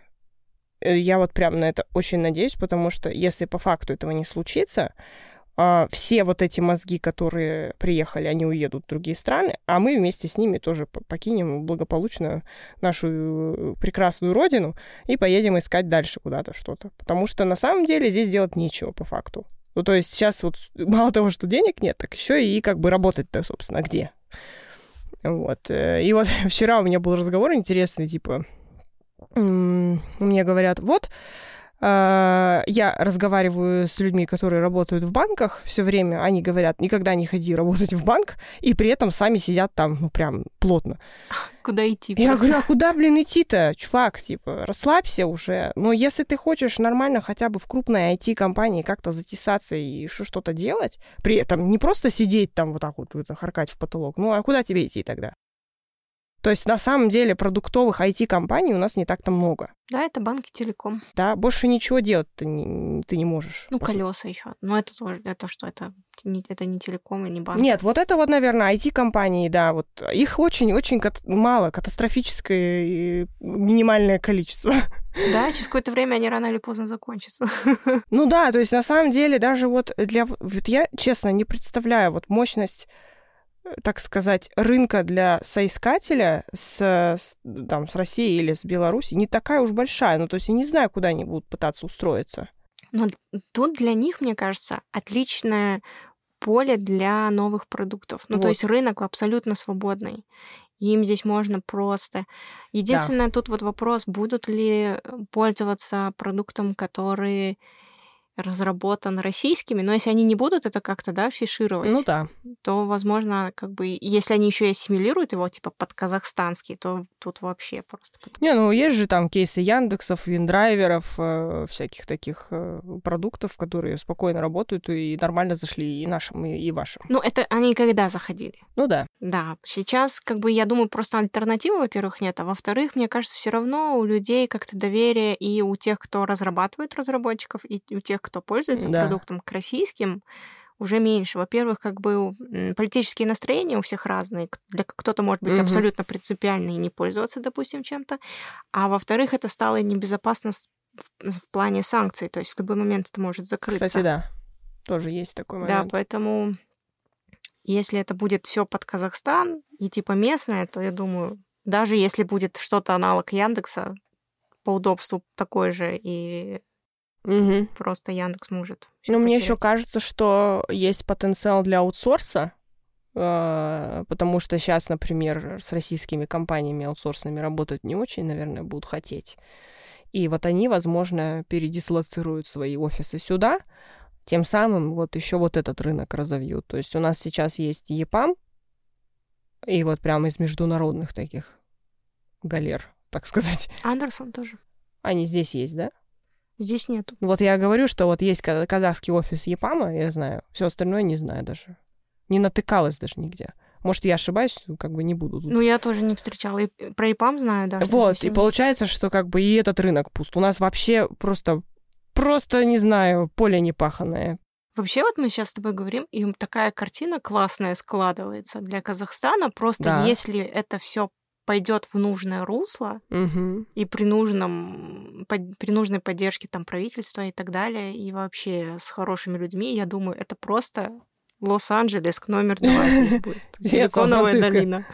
э, я вот прям на это очень надеюсь, потому что если по факту этого не случится, а, все вот эти мозги, которые приехали, они уедут в другие страны, а мы вместе с ними тоже покинем благополучно нашу э, прекрасную родину и поедем искать дальше куда-то что-то. Потому что на самом деле здесь делать нечего по факту. Ну, то есть сейчас вот <laughs> мало того, что денег нет, так еще и как бы работать-то, собственно, где. Вот. Э, и вот <laughs> вчера у меня был разговор интересный, типа, мне говорят, вот, я разговариваю с людьми, которые работают в банках все время, они говорят, никогда не ходи работать в банк, и при этом сами сидят там, ну, прям плотно. Куда идти? Я просто? говорю, а куда, блин, идти-то, чувак, типа, расслабься уже. Но если ты хочешь нормально хотя бы в крупной IT-компании как-то затесаться и что-то делать, при этом не просто сидеть там вот так вот, вот харкать в потолок, ну, а куда тебе идти тогда? То есть на самом деле продуктовых IT-компаний у нас не так-то много. Да, это банки телеком. Да, больше ничего делать ты не, ты не можешь. Ну, колеса еще. Но это тоже, это что, это не, это не телеком и не банк. Нет, вот это вот, наверное, IT-компании, да, вот их очень-очень кат- мало, катастрофическое минимальное количество. Да, через какое-то время они рано или поздно закончатся. <laughs> Ну да, то есть на самом деле даже вот для... Вот я, честно, не представляю вот мощность так сказать, рынка для соискателя с, с, там, с России или с Беларуси не такая уж большая. Ну, то есть я не знаю, куда они будут пытаться устроиться. Но тут для них, мне кажется, отличное поле для новых продуктов. Ну, вот. то есть рынок абсолютно свободный. Им здесь можно просто. Единственное, да. тут вот вопрос, будут ли пользоваться продуктом, который разработан российскими, но если они не будут это как-то, да, фишировать, Ну да. то, возможно, как бы, если они еще и ассимилируют его, типа, под казахстанский, то тут вообще просто... Не, ну есть же там кейсы Яндексов, Виндрайверов, э, всяких таких э, продуктов, которые спокойно работают и нормально зашли и нашим, и, и вашим. Ну, это они когда заходили? Ну да. Да, сейчас, как бы, я думаю, просто альтернативы, во-первых, нет, а во-вторых, мне кажется, все равно у людей как-то доверие и у тех, кто разрабатывает разработчиков, и у тех, кто пользуется Да. продуктом к российским, уже меньше. Во-первых, как бы политические настроения у всех разные. Для кто-то может быть Мгм. абсолютно принципиальный и не пользоваться, допустим, чем-то. А во-вторых, это стало небезопасно в, в плане санкций. То есть в любой момент это может закрыться. Кстати, да. Тоже есть такой Да, момент. поэтому если это будет все под Казахстан и типа местное, то я думаю, даже если будет что-то аналог Яндекса по удобству такой же, и Мгм. просто Яндекс может. Ну, мне еще кажется, что есть потенциал для аутсорса, э, потому что сейчас, например, с российскими компаниями аутсорсными работать не очень, наверное, будут хотеть. И вот они, возможно, передислоцируют свои офисы сюда, тем самым вот еще вот этот рынок разовьют. То есть у нас сейчас есть ЕПАМ, и вот прямо из международных таких галер, так <laughs> сказать. Андерсон тоже. Они здесь есть, да? Здесь нету. Ну, Вот я говорю, что вот есть ка- казахский офис ЕПАМа, я знаю. Все остальное не знаю даже. Не натыкалась даже нигде. Может, я ошибаюсь, как бы не буду. Ну, я тоже не встречала. И про ИПАМ знаю, да. вот, и получается, что как бы и этот рынок пуст. У нас вообще просто, просто, не знаю, поле непаханное. Вообще вот мы сейчас с тобой говорим, и такая картина классная складывается для Казахстана. Просто Да. если это все пойдет в нужное русло Мгм. и при нужном под- при нужной поддержке там правительства и так далее, и вообще с хорошими людьми, я думаю, это просто Лос-Анджелес к номер два здесь <laughs> будет. Силиконовая долина.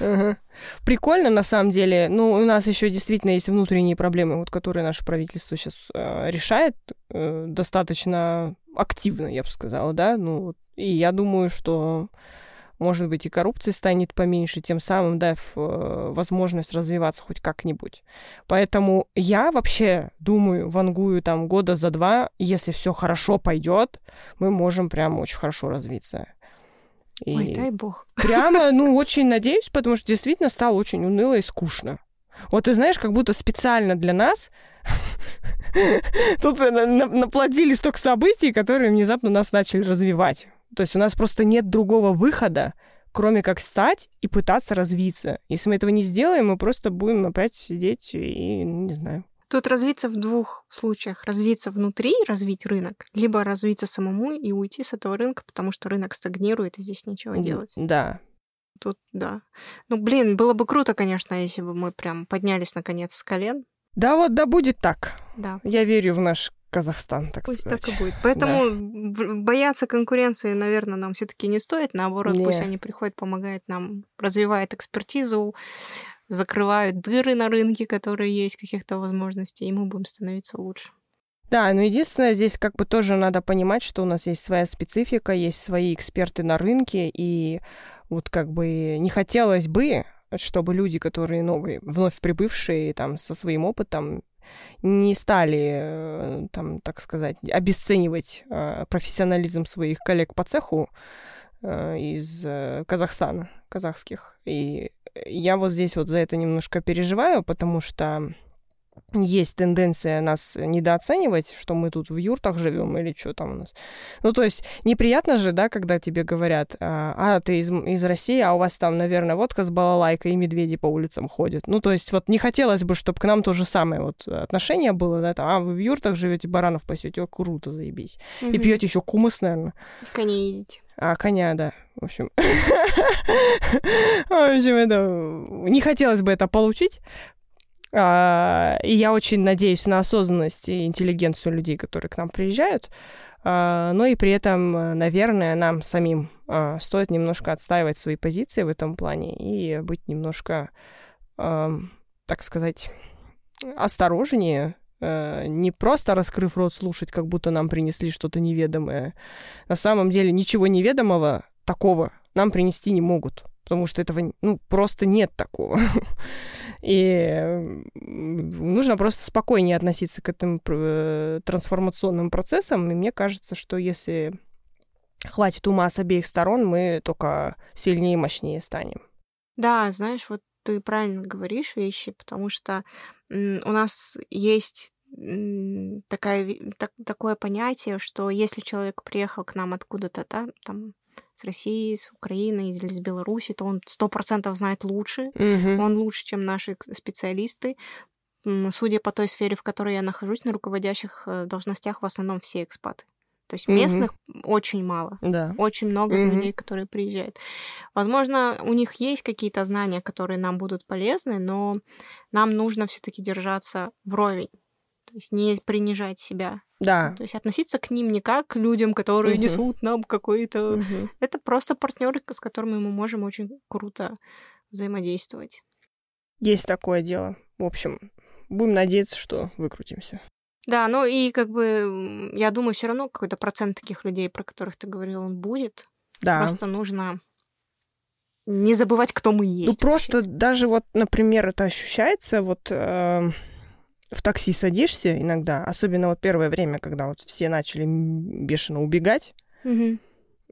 Ага. Прикольно, на самом деле. Ну, у нас еще действительно есть внутренние проблемы, вот, которые наше правительство сейчас решает э, достаточно активно, я бы сказала, да. Ну, и я думаю, что, может быть, и коррупции станет поменьше, тем самым дав э, возможность развиваться хоть как-нибудь. Поэтому я вообще думаю, вангую там года за два, если все хорошо пойдет, мы можем прям очень хорошо развиться. И- Ой, дай бог. Прямо, <laughs> ну, очень надеюсь, потому что действительно стало очень уныло и скучно. Вот ты знаешь, как будто специально для нас <laughs> тут э, на- на- наплодили столько событий, которые внезапно нас начали развивать. То есть у нас просто нет другого выхода, кроме как встать и пытаться развиться. Если мы этого не сделаем, мы просто будем опять сидеть и, не знаю. Тут развиться в двух случаях. Развиться внутри, развить рынок, либо развиться самому и уйти с этого рынка, потому что рынок стагнирует, и здесь нечего делать. Да. Тут, да. Ну, блин, было бы круто, конечно, если бы мы прям поднялись, наконец, с колен. Да вот, да будет так. Да, Я верю в наш Казахстан, так пусть сказать. так и будет. Поэтому в- бояться конкуренции, наверное, нам все таки не стоит. Наоборот, пусть Не. они приходят, помогают нам, развивают экспертизу, закрывают дыры на рынке, которые есть, каких-то возможностей, и мы будем становиться лучше. Да, но единственное, здесь как бы тоже надо понимать, что у нас есть своя специфика, есть свои эксперты на рынке, и вот как бы не хотелось бы, чтобы люди, которые новые, вновь прибывшие, там, со своим опытом, не стали, э, там, так сказать, обесценивать э, профессионализм своих коллег по цеху э, из Казахстана, казахских. И я вот здесь вот за это немножко переживаю, потому что есть тенденция нас недооценивать, что мы тут в юртах живем или что там у нас. Ну, то есть неприятно же, да, когда тебе говорят, а, а, ты из, из России, а у вас там, наверное, водка с балалайкой и медведи по улицам ходят. Ну, то есть вот не хотелось бы, чтобы к нам то же самое вот отношение было, да, там, а, вы в юртах живете, баранов пасете, о, круто, заебись. И пьете еще кумыс, наверное. В коне едете. А, коня, да. В общем, <laughs> в общем, это... Не хотелось бы это получить. А, И я очень надеюсь на осознанность и интеллигенцию людей, которые к нам приезжают. А, Но и при этом, наверное, нам самим а, стоит немножко отстаивать свои позиции в этом плане и быть немножко, так сказать, осторожнее, не просто раскрыв рот слушать, как будто нам принесли что-то неведомое. На самом деле ничего неведомого такого нам принести не могут. Потому что этого, ну, просто нет такого. <laughs> И нужно просто спокойнее относиться к этим трансформационным процессам. И мне кажется, что если хватит ума с обеих сторон, мы только сильнее и мощнее станем. Да, знаешь, вот ты правильно говоришь вещи, потому что у нас есть такая, так, такое понятие, что если человек приехал к нам откуда-то, да, там, с России, с Украины или с Беларуси, то он сто процентов знает лучше. Мгм. Он лучше, чем наши специалисты. Судя по той сфере, в которой я нахожусь, на руководящих э, должностях в основном все экспаты. То есть местных очень мало. Да. Очень много Мгм. людей, которые приезжают. Возможно, у них есть какие-то знания, которые нам будут полезны, но нам нужно все-таки держаться вровень. Есть не принижать себя. Да. То есть относиться к ним не как к людям, которые Мгм. несут нам какой-то... Мгм. Это просто партнеры, с которыми мы можем очень круто взаимодействовать. Есть такое дело. В общем, будем надеяться, что выкрутимся. Да, ну и как бы я думаю, все равно какой-то процент таких людей, про которых ты говорил, он будет. Да. Просто нужно не забывать, кто мы есть. Ну вообще. просто даже вот, например, это ощущается, вот э, в такси садишься иногда, особенно вот первое время, когда вот все начали бешено убегать, Мгм.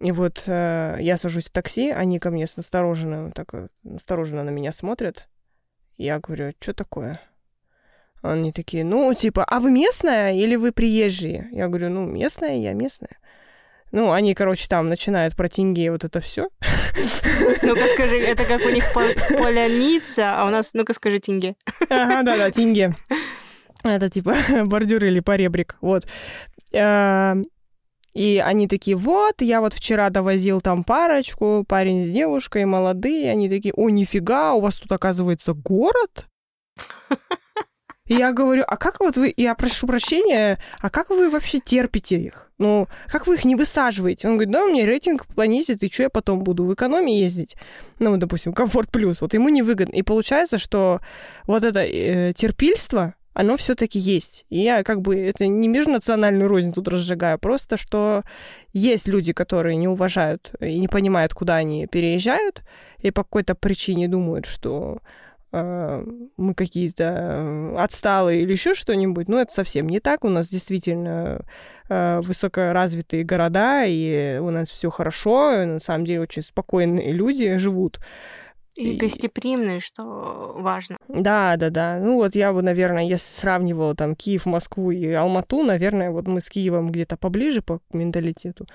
и вот э, я сажусь в такси, они ко мне с настороженно, так настороженно на меня смотрят, и я говорю, что такое? Они такие, ну, типа, а вы местная или вы приезжие? Я говорю, ну, местная, я местная. Ну, они, короче, там начинают про тенге вот это все. <laughs> Ну-ка скажи, это как у них по- поляница, а у нас, ну-ка скажи тенге. Ага, да-да, тенге. <laughs> Это типа <laughs> бордюр или поребрик. Вот. А, И они такие, вот, я вот вчера довозил там парочку, парень с девушкой, молодые. Они такие, о, нифига, у вас тут, оказывается, город? <laughs> И я говорю, а как вот вы, я прошу прощения, а как вы вообще терпите их? Ну, как вы их не высаживаете? Он говорит, да, мне рейтинг понизит, и что я потом буду в экономии ездить? Ну, допустим, комфорт плюс. Вот ему невыгодно. И получается, что вот это э, терпильство, оно все-таки есть. И я как бы это не межнациональную рознь тут разжигаю, просто что есть люди, которые не уважают и не понимают, куда они переезжают, и по какой-то причине думают, что э, мы какие-то отсталые или еще что-нибудь. Но это совсем не так. У нас действительно э, высокоразвитые города, и у нас все хорошо. и на самом деле очень спокойные люди живут. И И- гостеприимные, что важно. Да, да, да. Ну вот я бы, наверное, если сравнивала там Киев, Москву и Алмату, наверное, вот мы с Киевом где-то поближе по менталитету.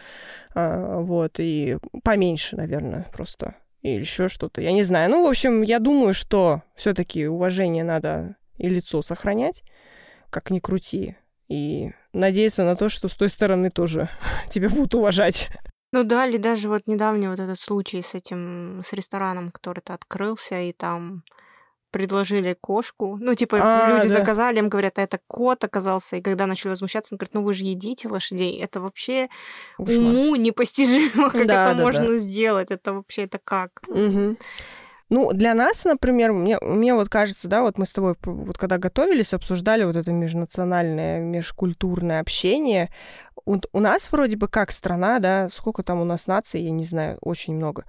А, вот, и поменьше, наверное, просто. Или еще что-то. Я не знаю. Ну, в общем, я думаю, что все-таки уважение надо и лицо сохранять, как ни крути. И надеяться на то, что с той стороны тоже <laughs> тебя будут уважать. Ну да, или даже вот недавний вот этот случай с этим, с рестораном, который-то открылся, и там предложили кошку. Ну, типа, А, люди да. заказали, им говорят, а это кот оказался. И когда начали возмущаться, он говорит, ну вы же едите лошадей. Это вообще Кошмар. уму непостижимо, <laughs> как Да, это да, можно сделать. Это вообще, это как? Мгм. Ну, для нас, например, мне, мне вот кажется, да, вот мы с тобой, вот когда готовились, обсуждали вот это межнациональное, межкультурное общение. У нас вроде бы как страна, да, сколько там у нас наций, я не знаю, очень много.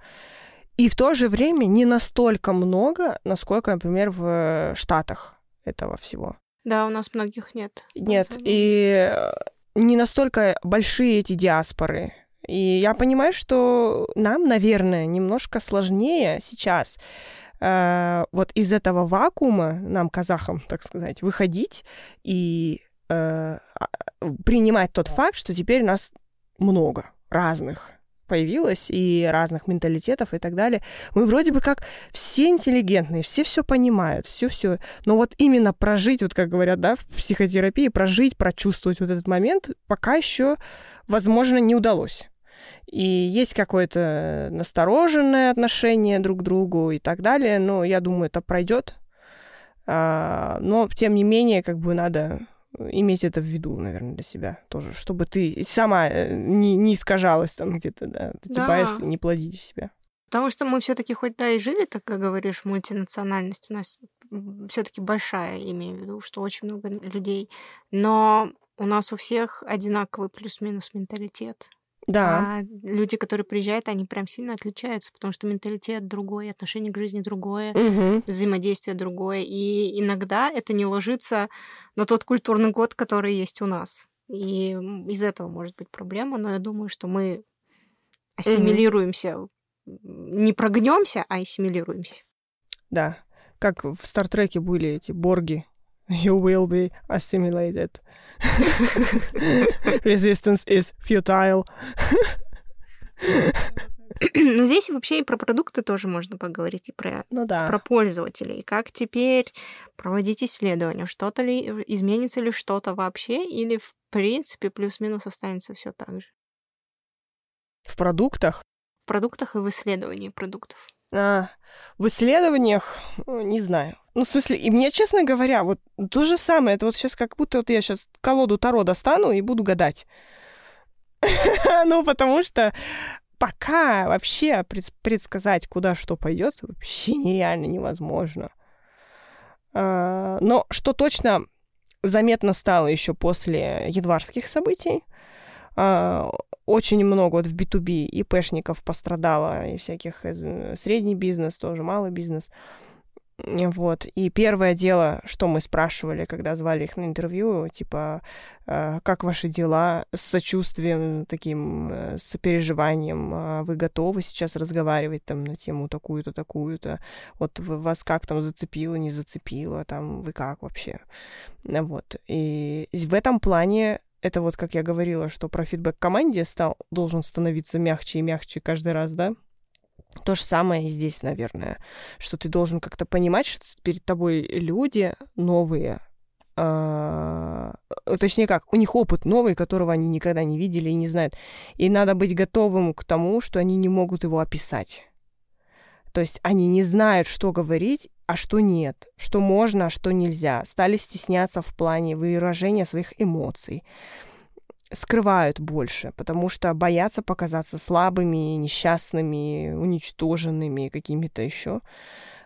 И в то же время не настолько много, насколько, например, в Штатах этого всего. Да, у нас многих нет. Нет, и э, не настолько большие эти диаспоры. И я понимаю, что нам, наверное, немножко сложнее сейчас э, вот из этого вакуума, нам, казахам, так сказать, выходить и э, а, принимать тот факт, что теперь нас много разных появилось, и разных менталитетов и так далее. Мы вроде бы как все интеллигентные, все все понимают, все все. Но вот именно прожить, вот как говорят, да, в психотерапии, прожить, прочувствовать вот этот момент, пока еще, возможно, не удалось. И есть какое-то настороженное отношение друг к другу и так далее, но я думаю, это пройдет. А, но, тем не менее, как бы надо иметь это в виду, наверное, для себя тоже, чтобы ты сама э, не, не искажалась там где-то, да, эти Да. байсы не плодить в себя. Потому что мы все-таки хоть да и жили, так как говоришь, мультинациональность у нас все-таки большая, имею в виду, что очень много людей, но у нас у всех одинаковый плюс-минус менталитет. Да. А люди, которые приезжают, они прям сильно отличаются, потому что менталитет другой, отношение к жизни другое, Мгм. взаимодействие другое. И иногда это не ложится на тот культурный код, который есть у нас. И из этого может быть проблема, но я думаю, что мы ассимилируемся, м, не прогнемся, а ассимилируемся. Да. Как в Стартреке были эти борги. You will be assimilated. <laughs> Resistance is futile. Но здесь вообще и про продукты тоже можно поговорить, и про Ну да. про пользователей. Как теперь проводить исследования? Что-то ли изменится ли что-то вообще, или в принципе плюс-минус останется все так же? В продуктах В продуктах и в исследовании продуктов. А, в исследованиях, э, не знаю. Ну, в смысле, и мне, честно говоря, вот то же самое. Это вот сейчас как будто вот я сейчас колоду Таро достану и буду гадать. <laughs> Ну, потому что пока вообще пред- предсказать, куда что пойдет, вообще нереально невозможно. А, Но что точно заметно стало еще после январских событий, очень много вот в B2B и пэшников пострадало, и всяких э, средний бизнес, тоже малый бизнес. Вот. И первое дело, что мы спрашивали, когда звали их на интервью, типа, э, как ваши дела, с сочувствием, таким, э, сопереживанием, э, вы готовы сейчас разговаривать там на тему такую-то, такую-то, вот вас как там зацепило, не зацепило, там, вы как вообще? Вот. И в этом плане это вот, как я говорила, что про фидбэк команде стал, должен становиться мягче и мягче каждый раз, да? То же самое и здесь, наверное, что ты должен как-то понимать, что перед тобой люди новые, а, точнее как, у них опыт новый, которого они никогда не видели и не знают. И надо быть готовым к тому, что они не могут его описать. То есть они не знают, что говорить, а что нет, что можно, а что нельзя. Стали стесняться в плане выражения своих эмоций. Скрывают больше, потому что боятся показаться слабыми, несчастными, уничтоженными, какими-то еще.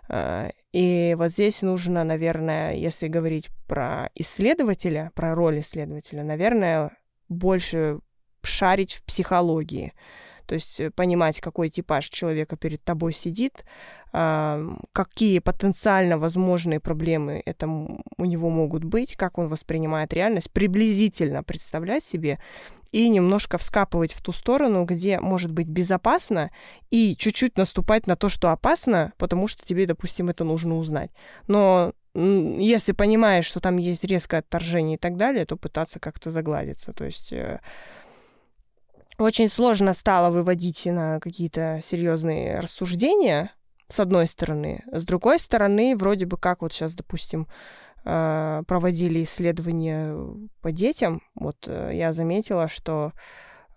А, И вот здесь нужно, наверное, если говорить про исследователя, про роль исследователя, наверное, больше шарить в психологии. То есть э, понимать, какой типаж человека перед тобой сидит, какие потенциально возможные проблемы это у него могут быть, как он воспринимает реальность, приблизительно представлять себе и немножко вскапывать в ту сторону, где может быть безопасно, и чуть-чуть наступать на то, что опасно, потому что тебе, допустим, это нужно узнать. Но если понимаешь, что там есть резкое отторжение и так далее, то пытаться как-то загладиться. То есть э, очень сложно стало выводить на какие-то серьезные рассуждения, с одной стороны. С другой стороны, вроде бы как вот сейчас, допустим, э, проводили исследования по детям, вот э, я заметила, что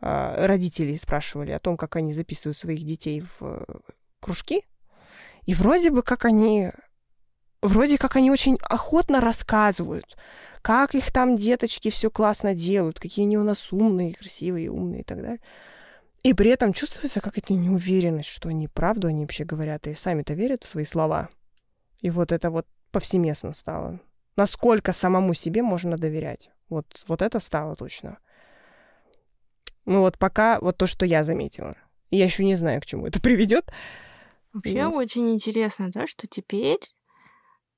э, родители спрашивали о том, как они записывают своих детей в кружки, и вроде бы как они, вроде как они очень охотно рассказывают, как их там деточки все классно делают, какие они у нас умные, красивые, умные и так далее. И при этом чувствуется какая-то неуверенность, что они правду, они вообще говорят, и сами-то верят в свои слова. И вот это вот повсеместно стало. Насколько самому себе можно доверять. Вот, вот это стало точно. Ну вот пока вот то, что я заметила. Я еще не знаю, к чему это приведет. Вообще Ну. очень интересно, да, что теперь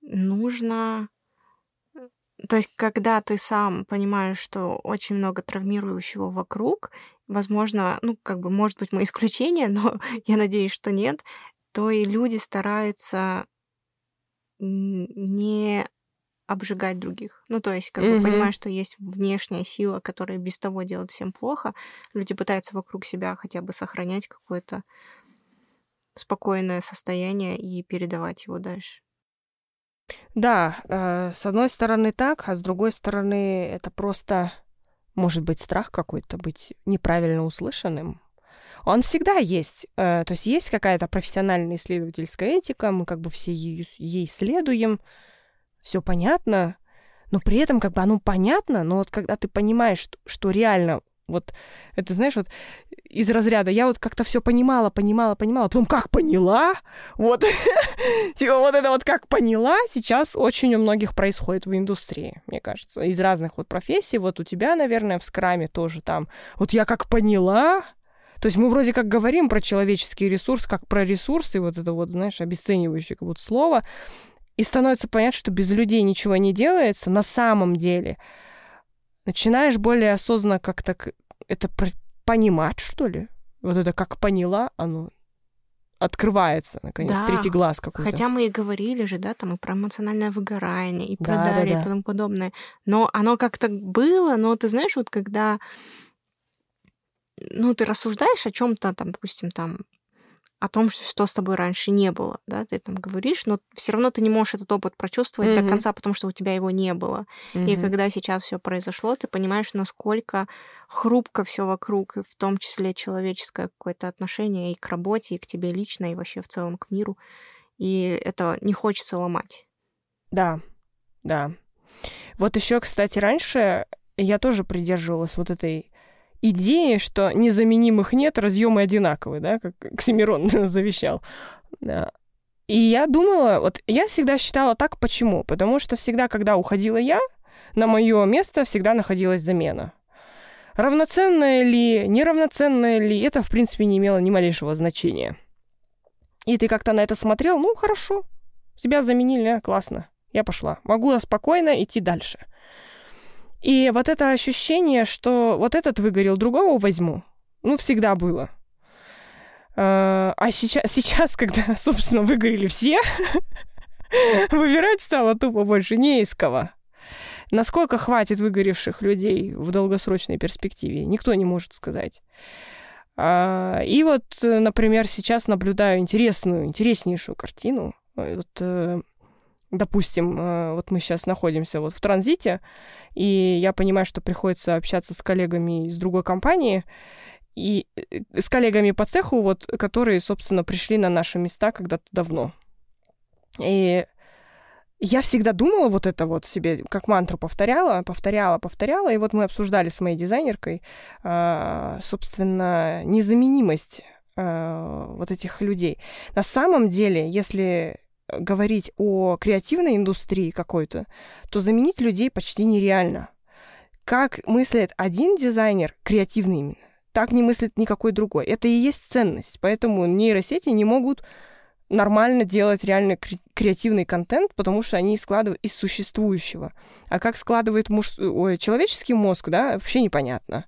нужно... То есть, когда ты сам понимаешь, что очень много травмирующего вокруг, возможно, ну, как бы, может быть, мы исключение, <laughs> но я надеюсь, что нет, то и люди стараются не обжигать других. Ну, то есть, как бы Мгм. понимая, что есть внешняя сила, которая без того делает всем плохо, люди пытаются вокруг себя хотя бы сохранять какое-то спокойное состояние и передавать его дальше. Да, э, с одной стороны так, а с другой стороны это просто, может быть, страх какой-то быть неправильно услышанным. Он всегда есть. Э, то есть есть какая-то профессиональная исследовательская этика, мы как бы все ей, ей следуем, все понятно, но при этом как бы оно понятно, но вот когда ты понимаешь, что, что реально вот это, знаешь, вот из разряда. Я вот как-то все понимала, понимала, понимала, потом как поняла, вот, <laughs> типа вот это вот как поняла, сейчас очень у многих происходит в индустрии, мне кажется, из разных вот профессий. Вот у тебя, наверное, в скраме тоже там, вот я как поняла, То есть мы вроде как говорим про человеческий ресурс, как про ресурсы, вот это вот, знаешь, обесценивающее как будто слово, и становится понятно, что без людей ничего не делается. На самом деле. Начинаешь более осознанно как-то это понимать, что ли? Вот это как поняла, оно открывается, наконец, да. третий глаз какой-то. Хотя мы и говорили же, да, там и про эмоциональное выгорание, и про да, Дарья, да, да. и тому подобное. Но оно как-то было, но ты знаешь, вот когда ну, ты рассуждаешь о чем-то, там, допустим, там, о том, что с тобой раньше не было, да, ты там говоришь, но все равно ты не можешь этот опыт прочувствовать mm-hmm. до конца, потому что у тебя его не было. Mm-hmm. И когда сейчас все произошло, ты понимаешь, насколько хрупко все вокруг, и в том числе человеческое какое-то отношение и к работе, и к тебе лично, и вообще в целом к миру. И это не хочется ломать. Да, да. Вот еще, кстати, раньше я тоже придерживалась вот этой идеи, что незаменимых нет, разъемы одинаковые, да, как Оксимирон <laughs> завещал. И я думала, вот я всегда считала так, почему? Потому что всегда, когда уходила я, на мое место всегда находилась замена. Равноценная ли, неравноценная ли, это, в принципе, не имело ни малейшего значения. И ты как-то на это смотрел, ну, хорошо, тебя заменили, а, классно, я пошла. Могу спокойно идти дальше. И вот это ощущение, что вот этот выгорел, другого возьму, ну, всегда было. А, а сейчас, сейчас, когда, <laughs> собственно, выгорели все, <laughs> выбирать стало тупо больше не из кого. Насколько хватит выгоревших людей в долгосрочной перспективе, никто не может сказать. А, и вот, например, сейчас наблюдаю интересную, интереснейшую картину. Вот э, допустим, э, вот мы сейчас находимся вот в транзите, и я понимаю, что приходится общаться с коллегами из другой компании, и э, с коллегами по цеху, вот, которые, собственно, пришли на наши места когда-то давно. И я всегда думала вот это вот себе, как мантру повторяла, повторяла, повторяла, и вот мы обсуждали с моей дизайнеркой, э, собственно, незаменимость вот этих людей. На самом деле, если говорить о креативной индустрии какой-то, то заменить людей почти нереально. Как мыслит один дизайнер, креативный именно, так не мыслит никакой другой. Это и есть ценность. Поэтому нейросети не могут нормально делать реально креативный контент, потому что они складывают из существующего. А как складывает муж... Ой, человеческий мозг, да, вообще непонятно.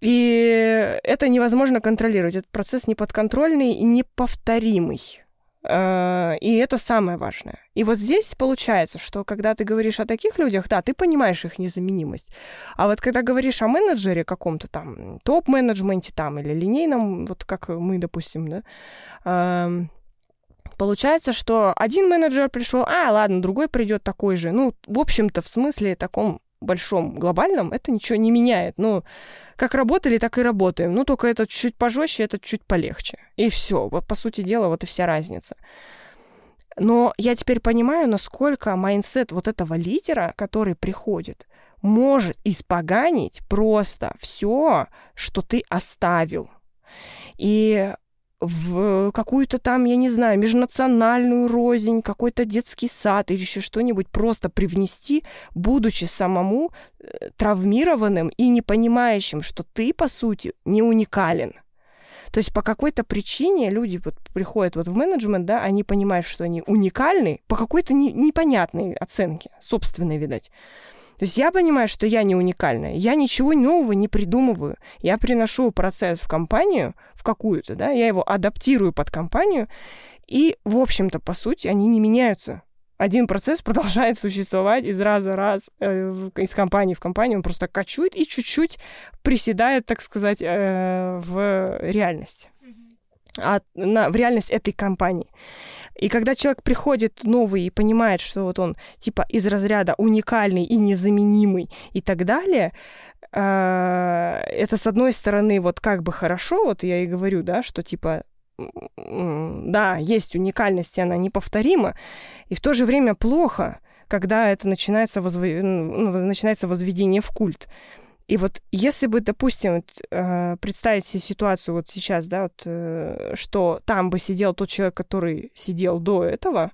И это невозможно контролировать. Этот процесс неподконтрольный и неповторимый. Э, и это самое важное. И вот здесь получается, что когда ты говоришь о таких людях, да, ты понимаешь их незаменимость. А вот когда говоришь о менеджере каком-то там, топ-менеджменте там или линейном, вот как мы, допустим, да, эм, получается, что один менеджер пришел, а, ладно, другой придет такой же. Ну, в общем-то, в смысле таком большом, глобальном, это ничего не меняет. Ну, как работали, так и работаем. Ну, только этот чуть пожестче, этот чуть полегче. И все. Вот, по сути дела, вот и вся разница. Но я теперь понимаю, насколько mindset вот этого лидера, который приходит, может испоганить просто все, что ты оставил. И в какую-то там, я не знаю, межнациональную рознь, какой-то детский сад или еще что-нибудь просто привнести, будучи самому э, травмированным и не понимающим, что ты, по сути, не уникален. То есть по какой-то причине люди вот приходят вот в менеджмент, да, они понимают, что они уникальны по какой-то не, непонятной оценке, собственной, видать. То есть я понимаю, что я не уникальная, я ничего нового не придумываю. Я приношу процесс в компанию, какую-то, да, я его адаптирую под компанию, и, в общем-то, по сути, они не меняются. Один процесс <laughs> продолжает существовать из раза в раз, э, из компании в компанию, он просто качует и чуть-чуть приседает, так сказать, э, в реальность а, на, в реальность этой компании. И когда человек приходит новый и понимает, что вот он типа из разряда уникальный и незаменимый и так далее, это с одной стороны вот как бы хорошо, вот я и говорю, да, что типа да, есть уникальность, и она неповторима, и в то же время плохо, когда это начинается, возв... ну, начинается возведение в культ. И вот если бы, допустим, э, представить себе ситуацию вот сейчас, да, вот, э, что там бы сидел тот человек, который сидел до этого,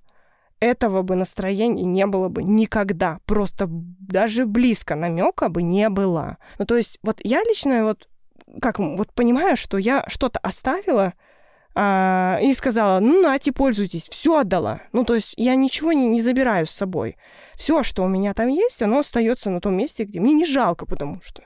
этого бы настроения не было бы никогда. Просто даже близко намека бы не было. Ну, то есть, вот я лично вот как, вот понимаю, что я что-то оставила, а, и сказала, ну, нате, пользуйтесь, все отдала. Ну, то есть я ничего не, не забираю с собой. Все, что у меня там есть, оно остается на том месте, где мне не жалко, потому что.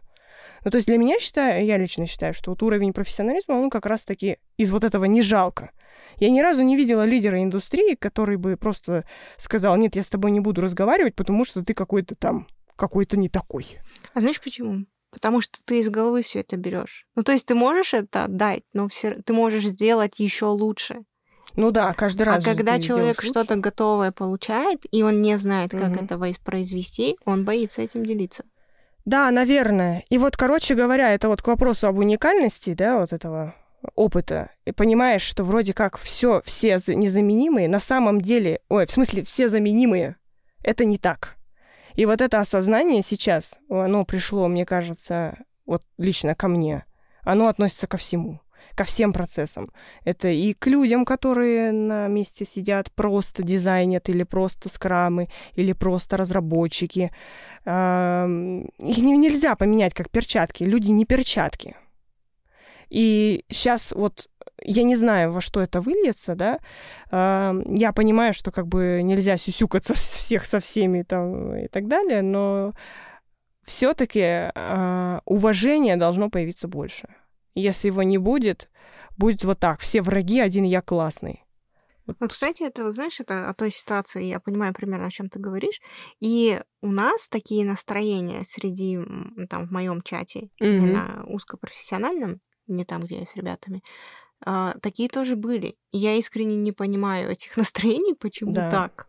Ну, то есть для меня, считаю, я лично считаю, что вот уровень профессионализма, он как раз-таки из вот этого не жалко. Я ни разу не видела лидера индустрии, который бы просто сказал, нет, я с тобой не буду разговаривать, потому что ты какой-то там, какой-то не такой. А знаешь почему? Потому что ты из головы все это берешь. Ну, то есть ты можешь это отдать, но все, ты можешь сделать еще лучше. Ну да, каждый раз. А когда человек что-то готовое получает, и он не знает, как угу. это воспроизвести, он боится этим делиться. Да, наверное. И вот, короче говоря, это вот к вопросу об уникальности, да, вот этого опыта. И понимаешь, что вроде как все, все незаменимые, на самом деле, ой, в смысле, все заменимые, это не так. И вот это осознание сейчас, оно пришло, мне кажется, вот лично ко мне, оно относится ко всему ко всем процессам. Это и к людям, которые на месте сидят, просто дизайнят, или просто скрамы, или просто разработчики. Их нельзя поменять как перчатки. Люди не перчатки. И сейчас вот я не знаю, во что это выльется, да. Я понимаю, что как бы нельзя сюсюкаться <laughs> всех со всеми там и так далее, но все-таки а, уважение должно появиться больше. Если его не будет, будет вот так. Все враги, один я классный. Ну, кстати, это, знаешь, это о той ситуации, я понимаю примерно, о чем ты говоришь. И у нас такие настроения среди, там, в моем чате, mm-hmm. именно узкопрофессиональном, не там, где я с ребятами, а, такие тоже были. И я искренне не понимаю этих <laughs> настроений, почему да. так.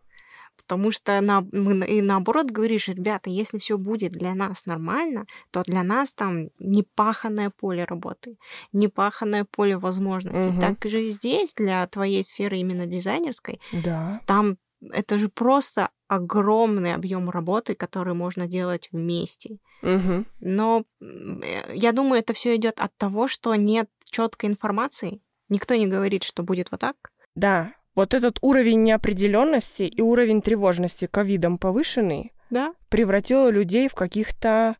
Потому что на, мы, и наоборот говоришь, ребята, если все будет для нас нормально, то для нас там непаханное поле работы, непаханное поле возможностей. Угу. Так же и здесь, для твоей сферы именно дизайнерской, да. там это же просто огромный объем работы, который можно делать вместе. Угу. Но э, я думаю, это все идет от того, что нет четкой информации. Никто не говорит, что будет вот так. Да, вот этот уровень неопределенности и уровень тревожности ковидом повышенный да? превратил людей в каких-то,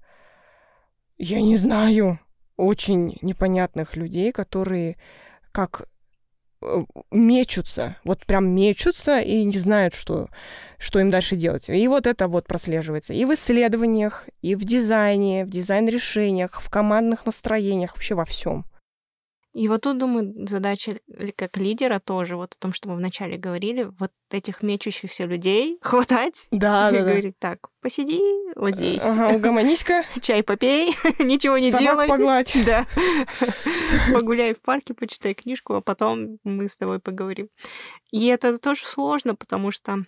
я не знаю, очень непонятных людей, которые как мечутся, вот прям мечутся и не знают, что, что им дальше делать. И вот это вот прослеживается и в исследованиях, и в дизайне, в дизайн-решениях, в командных настроениях, вообще во всем. И вот тут, думаю, задача как лидера тоже, вот о том, что мы вначале говорили, вот этих мечущихся людей <laughs> хватать да, и да, говорить, так, посиди вот здесь. Ага, угомонись-ка. <laughs> Чай попей, <laughs> ничего не Собак делай. погладь. Да. Погуляй в парке, почитай книжку, а потом мы с тобой поговорим. И это тоже сложно, потому что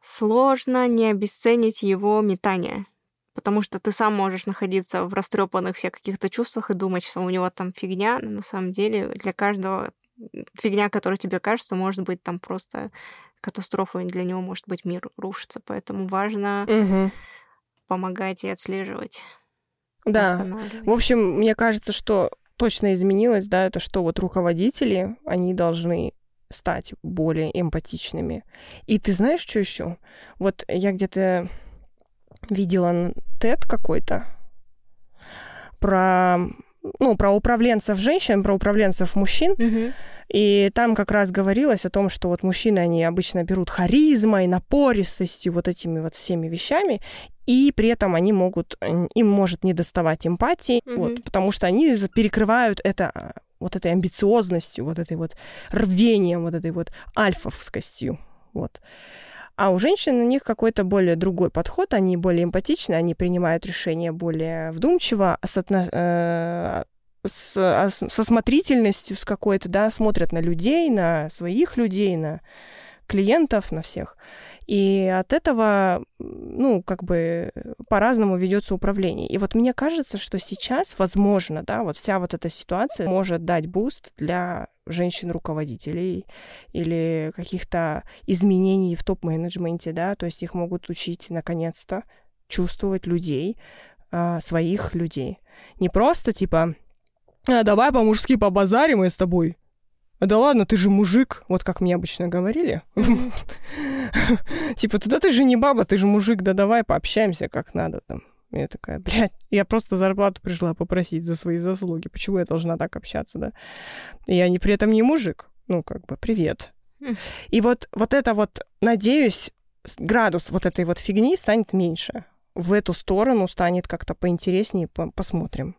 сложно не обесценить его метание потому что ты сам можешь находиться в растрепанных всех каких-то чувствах и думать, что у него там фигня, но на самом деле для каждого фигня, которая тебе кажется, может быть там просто катастрофой для него, может быть, мир рушится. Поэтому важно угу. помогать и отслеживать. Да. В общем, мне кажется, что точно изменилось, да, это что вот руководители, они должны стать более эмпатичными. И ты знаешь, что еще? Вот я где-то видела тет какой-то про ну, про управленцев женщин, про управленцев мужчин. Угу. И там как раз говорилось о том, что вот мужчины, они обычно берут харизмой, напористостью, вот этими вот всеми вещами, и при этом они могут, им может не доставать эмпатии, угу. вот, потому что они перекрывают это вот этой амбициозностью, вот этой вот рвением, вот этой вот альфовскостью. Вот. А у женщин у них какой-то более другой подход, они более эмпатичны, они принимают решения более вдумчиво, соотно... э, с, а, со смотрительностью, с какой-то, да, смотрят на людей, на своих людей, на клиентов, на всех. И от этого, ну, как бы по-разному ведется управление. И вот мне кажется, что сейчас, возможно, да, вот вся вот эта ситуация может дать boost для женщин-руководителей или каких-то изменений в топ-менеджменте, да, то есть их могут учить наконец-то чувствовать людей, а, своих людей. Не просто типа, а, давай по-мужски побазарим мы с тобой, да ладно, ты же мужик, вот как мне обычно говорили. <laughs> Типа, туда ты же не баба, ты же мужик, да давай пообщаемся как надо там. Я такая, блядь, я просто зарплату пришла попросить за свои заслуги. Почему я должна так общаться, да? Я не, при этом не мужик. Ну, как бы, привет. Хм. И вот, вот это вот, надеюсь, градус вот этой вот фигни станет меньше. В эту сторону станет как-то поинтереснее, по- посмотрим.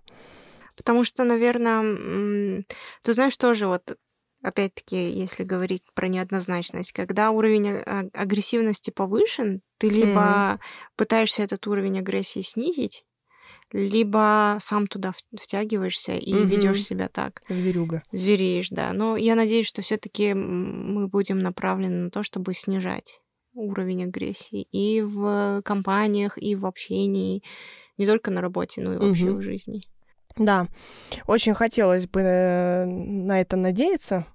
Потому что, наверное, ты знаешь, тоже вот опять-таки, если говорить про неоднозначность, когда уровень а- агрессивности повышен, ты либо пытаешься этот уровень агрессии снизить, либо сам туда втягиваешься и Мгм. ведешь себя так. Зверюга. Звереешь, да. Но я надеюсь, что все-таки мы будем направлены на то, чтобы снижать уровень агрессии и в компаниях, и в общении, не только на работе, но и вообще Мгм. в жизни. Да, очень хотелось бы э, на это надеяться.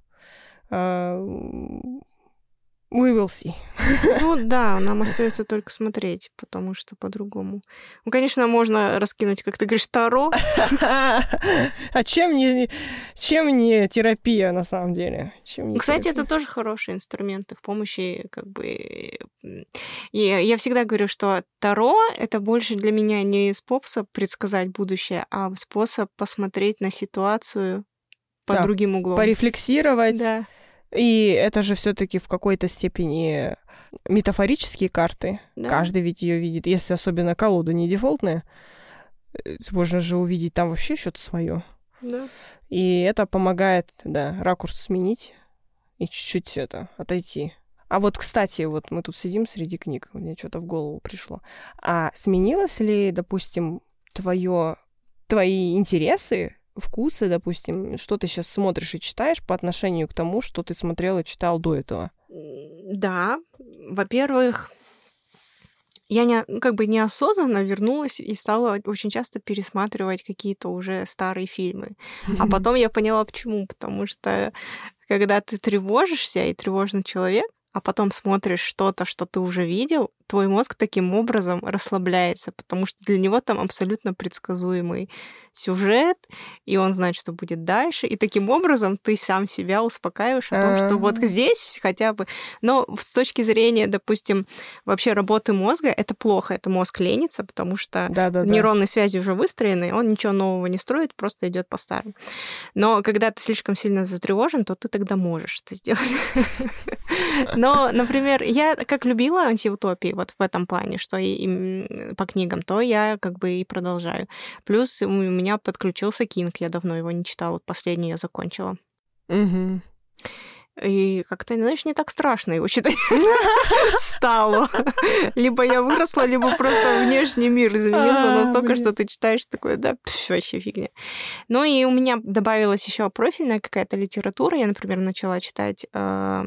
We will see. <laughs> Ну да, нам остается только смотреть, потому что по-другому. Ну, конечно, можно раскинуть, как ты говоришь, таро. <laughs> А чем не, чем не терапия на самом деле? Чем не Кстати, терапия? это тоже хорошие инструменты в помощи, как бы... И я всегда говорю, что Таро — это больше для меня не способ предсказать будущее, а способ посмотреть на ситуацию под Да, другим углом. порефлексировать. Да. И это же все-таки в какой-то степени метафорические карты. Да. Каждый ведь ее видит. Если особенно колода не дефолтная, э, можно же увидеть там вообще что-то свое. да. И это помогает, да, ракурс сменить и чуть-чуть это отойти. А вот, кстати, вот мы тут сидим среди книг, мне что-то в голову пришло. А сменилось ли, допустим, твое, твои интересы, вкусы, допустим, что ты сейчас смотришь и читаешь по отношению к тому, что ты смотрел и читал до этого? Да, во-первых, я не, ну, как бы неосознанно вернулась и стала очень часто пересматривать какие-то уже старые фильмы. А <laughs> потом я поняла, почему. Потому что когда ты тревожишься и тревожный человек, а потом смотришь что-то, что ты уже видел, твой мозг таким образом расслабляется, потому что для него там абсолютно предсказуемый сюжет, и он знает, что будет дальше, и таким образом ты сам себя успокаиваешь о том, что вот здесь хотя бы... Но с точки зрения, допустим, вообще работы мозга, это плохо, это мозг ленится, потому что Да-да-да. нейронные связи уже выстроены, он ничего нового не строит, просто идет по старым. Но когда ты слишком сильно затревожен, то ты тогда можешь это сделать. <laughs> Но, например, я как любила антиутопии вот в этом плане, что и, м, по книгам, то я как бы и продолжаю. Плюс у меня подключился Кинг, я давно его не читала, вот последний я закончила. Мгм. И как-то, знаешь, не так страшно его читать <laughs> стало. Либо я выросла, либо просто внешний мир изменился А, настолько, что ты читаешь такое, да, вообще фигня. Ну и у меня добавилась еще профильная какая-то литература. Я, например, начала читать э,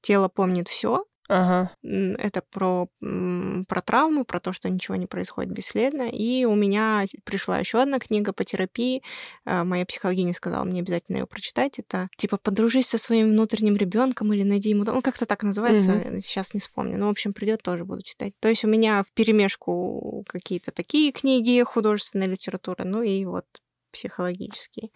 «Тело помнит все». Ага. Это про, про травмы, про то, что ничего не происходит бесследно. И у меня пришла еще одна книга по терапии. Э, Моя психологиня сказала мне обязательно ее прочитать. Это типа «Подружись со своим внутренним ребенком или найди ему...» дом». Ну, как-то так называется, Мгм. сейчас не вспомню. Ну, в общем, придет, тоже буду читать. То есть у меня в перемешку какие-то такие книги, художественная литература, ну и вот психологические.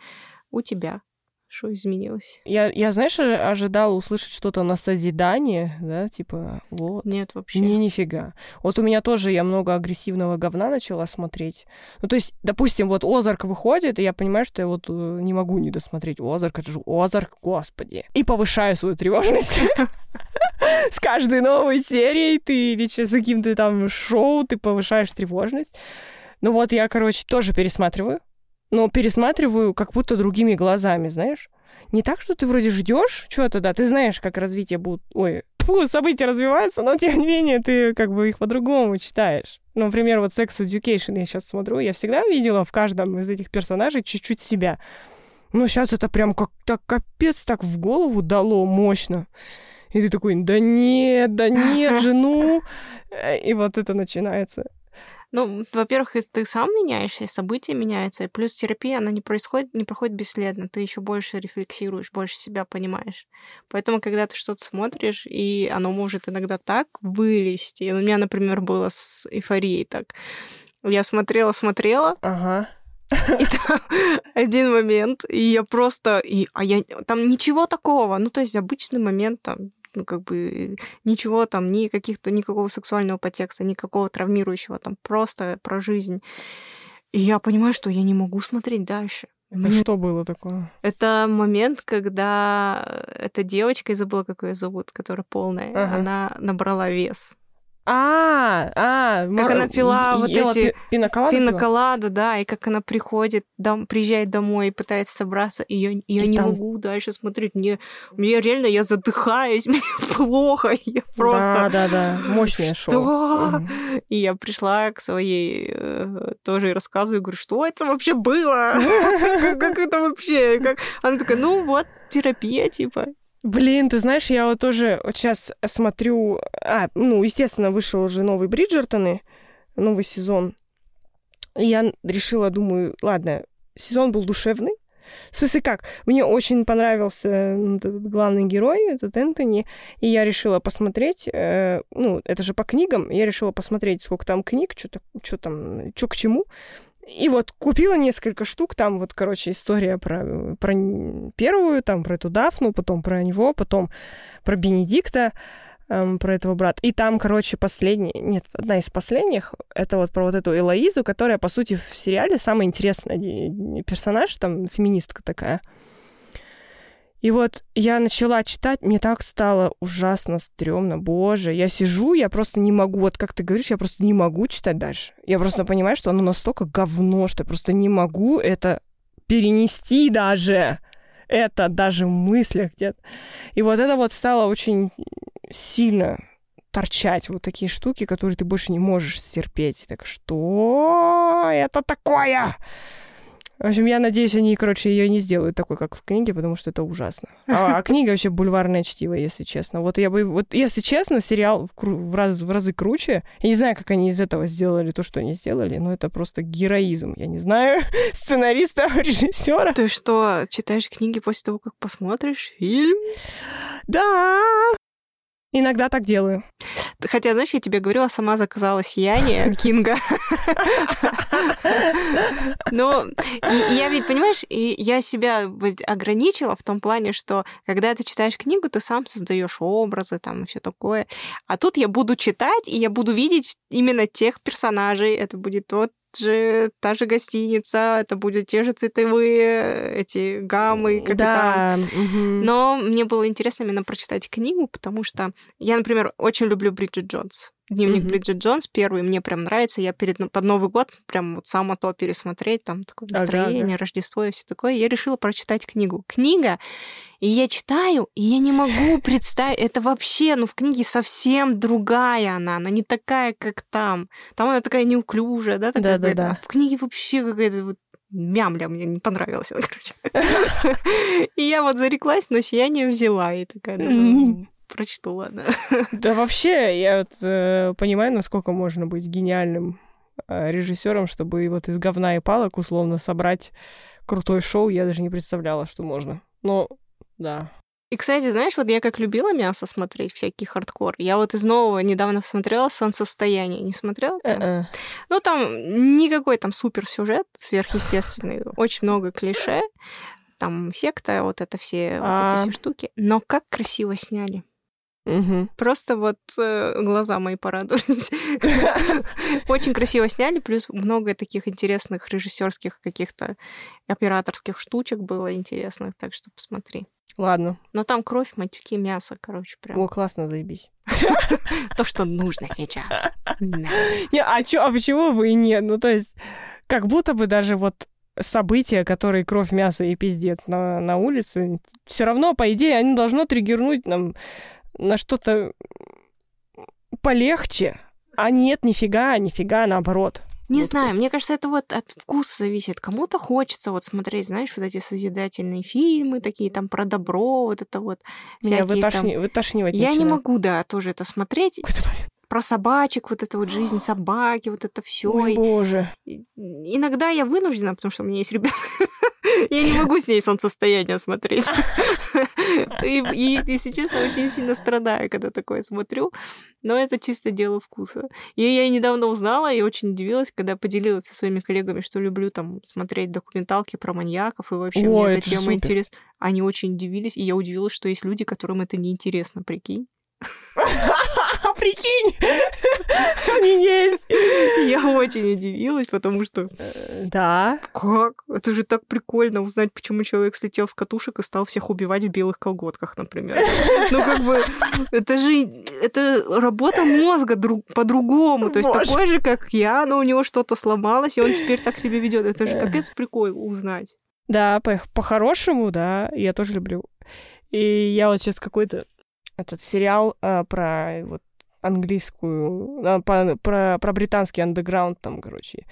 У тебя что изменилось? Я, я, знаешь, э- ожидала услышать что-то на созидание, да, типа, вот. Нет вообще. Не, нифига. Вот у меня тоже я много агрессивного говна начала смотреть. Ну, то есть, допустим, вот Озарк выходит, и я понимаю, что я вот э, не могу не досмотреть Озарк, это же Озарк, господи. И повышаю свою тревожность. <laughs> С каждой новой серией ты или с каким-то там шоу ты повышаешь тревожность. Ну вот я, короче, тоже пересматриваю, но пересматриваю как будто другими глазами, знаешь? Не так, что ты вроде ждешь чего-то, да, ты знаешь, как развитие будет, ой, фу, события развиваются, но тем не менее ты как бы их по-другому читаешь. Ну, Например, вот Sex Education я сейчас смотрю, я всегда видела в каждом из этих персонажей чуть-чуть себя. Но сейчас это прям как так капец так в голову дало мощно. И ты такой, да нет, да нет же, ну. <laughs> Э, И вот это начинается. Ну, во-первых, ты сам меняешься, и события меняются, и плюс терапия, она не происходит, не проходит бесследно, ты еще больше рефлексируешь, больше себя понимаешь. Поэтому, когда ты что-то смотришь, и оно может иногда так вылезти. У меня, например, было с эйфорией так. Я смотрела, смотрела, Ага. и там <laughs> один момент, и я просто... И, а я... Там ничего такого. Ну, то есть обычный момент, там, ну, как бы ничего там, ни каких-то, никакого сексуального подтекста, никакого травмирующего, там просто про жизнь. И я понимаю, что я не могу смотреть дальше. Это Мне- что было такое? Это момент, когда эта девочка, я забыла, как ее зовут, которая полная, Ага. она набрала вес. А, а, Как она пила вот эти пи- пиноколаду да, и как она приходит, дом, приезжает домой и пытается собраться, и я, я И не там- могу дальше смотреть. Мне, мне реально, я задыхаюсь, <laughs> мне плохо, я просто... Да, да, да. Мощное шоу. И я пришла к своей э, тоже и рассказываю, говорю, что это вообще было? <laughs> Как это вообще? Она такая, ну вот, терапия, типа. Блин, ты знаешь, я вот тоже вот сейчас смотрю... А, ну, естественно, вышел уже новый Бриджертоны, новый сезон. И я решила, думаю, ладно, сезон был душевный. В смысле как? Мне очень понравился м, этот главный герой, этот Энтони, и я решила посмотреть, э, ну, это же по книгам, я решила посмотреть, сколько там книг, что там, что к чему. И вот купила несколько штук, там вот, короче, история про, про первую, там про эту Дафну, потом про него, потом про Бенедикта, эм, про этого брата. И там, короче, последний, нет, одна из последних, это вот про вот эту Элоизу, которая, по сути, в сериале самый интересный персонаж, там феминистка такая. И вот я начала читать, мне так стало ужасно стрёмно. Боже, я сижу, я просто не могу, вот как ты говоришь, я просто не могу читать дальше. Я просто понимаю, что оно настолько говно, что я просто не могу это перенести даже. Это даже в мыслях где-то. И вот это вот стало очень сильно торчать вот такие штуки, которые ты больше не можешь стерпеть. Так что это такое? В общем, я надеюсь, они, короче, ее не сделают такой, как в книге, потому что это ужасно. А, а <laughs> книга вообще бульварное чтиво, если честно. Вот я бы, вот если честно, сериал в, кру- в, раз, в разы круче. Я не знаю, как они из этого сделали то, что они сделали, но это просто героизм. Я не знаю, <laughs> сценариста, <laughs> режиссера. Ты что, читаешь книги после того, как посмотришь фильм? Да, иногда так делаю. Хотя, знаешь, я тебе говорила, сама заказала «Сияние» <laughs> Кинга. Но я ведь, понимаешь, и я себя ограничила в том плане, что когда ты читаешь книгу, ты сам создаешь образы там и все такое. А тут я буду читать, и я буду видеть именно тех персонажей. Это будет тот же, та же гостиница, это будут те же цветовые эти гаммы, как там. да. мгм. Но мне было интересно именно прочитать книгу, потому что я, например, очень люблю Бриджит Джонс. Дневник Мгм. Бриджит Джонс первый мне прям нравится. Я перед под Новый год прям вот сама то пересмотреть, там такое Ага, настроение, ага. Рождество и все такое. Я решила прочитать книгу. Книга, и я читаю, и я не могу представить, это вообще, ну в книге совсем другая она, она не такая, как там. Там она такая неуклюжая, да, такая Да-да-да. какая-то. А в книге вообще какая-то вот мямля мне не понравилась, она, <laughs> короче. <laughs> И я вот зареклась, но сияние взяла, и такая, думаю, Мгм. «М, прочту, ладно. <laughs> Да вообще, я вот э, понимаю, насколько можно быть гениальным режиссером, чтобы вот из говна и палок условно собрать крутое шоу. Я даже не представляла, что можно. Но да. И, кстати, знаешь, вот я как любила мясо смотреть, всякий хардкор. Я вот из нового недавно смотрела «Солнцестояние». Не смотрела? Ну, там никакой там супер сюжет сверхъестественный. <laughs> Очень много клише. Там секта, вот это все, вот А. эти все штуки. Но как красиво сняли. Мгм. Просто вот э, глаза мои порадовались. <laughs> Очень красиво сняли, плюс много таких интересных режиссерских каких-то операторских штучек было интересных, так что посмотри. Ладно. Но там кровь, матюки, мясо, короче, прям О, классно, заебись. <laughs> то, что нужно сейчас. Не, а, чё, а почему вы и нет? Ну, то есть, как будто бы даже вот события, которые кровь, мясо и пиздец на, на улице, все равно, по идее, они должно триггернуть нам на что-то полегче. А нет, нифига, нифига, наоборот. Не Вот. знаю, мне кажется, это вот от вкуса зависит. Кому-то хочется вот смотреть, знаешь, вот эти созидательные фильмы, такие там про добро, вот это вот. Меня всякие там- вытошнивать Я не начинает. могу, да, тоже это смотреть. Про собачек, вот это вот жизнь собаки, вот это все. Ой, боже. Иногда я вынуждена, потому что у меня есть ребенок. Я не могу с ней солнцестояние смотреть. <laughs> И, и, если честно, очень сильно страдаю, когда такое смотрю. Но это чисто дело вкуса. И я недавно узнала и очень удивилась, когда поделилась со своими коллегами, что люблю там смотреть документалки про маньяков, и вообще О, мне эта тема интересна. Они очень удивились, и я удивилась, что есть люди, которым это неинтересно, прикинь. <laughs> Прикинь, <laughs> они есть. Я очень удивилась, потому что Э, Да. как? Это же так прикольно узнать, почему человек слетел с катушек и стал всех убивать в белых колготках, например. Ну, как бы, это же, это работа мозга друг, по-другому. То есть Боже. такой же, как я, но у него что-то сломалось, и он теперь так себя ведет. Это же капец прикол узнать. Да, по- по-хорошему, да, я тоже люблю. И я вот сейчас какой-то этот сериал а, про вот английскую, а, по- про, про британский андеграунд там, короче.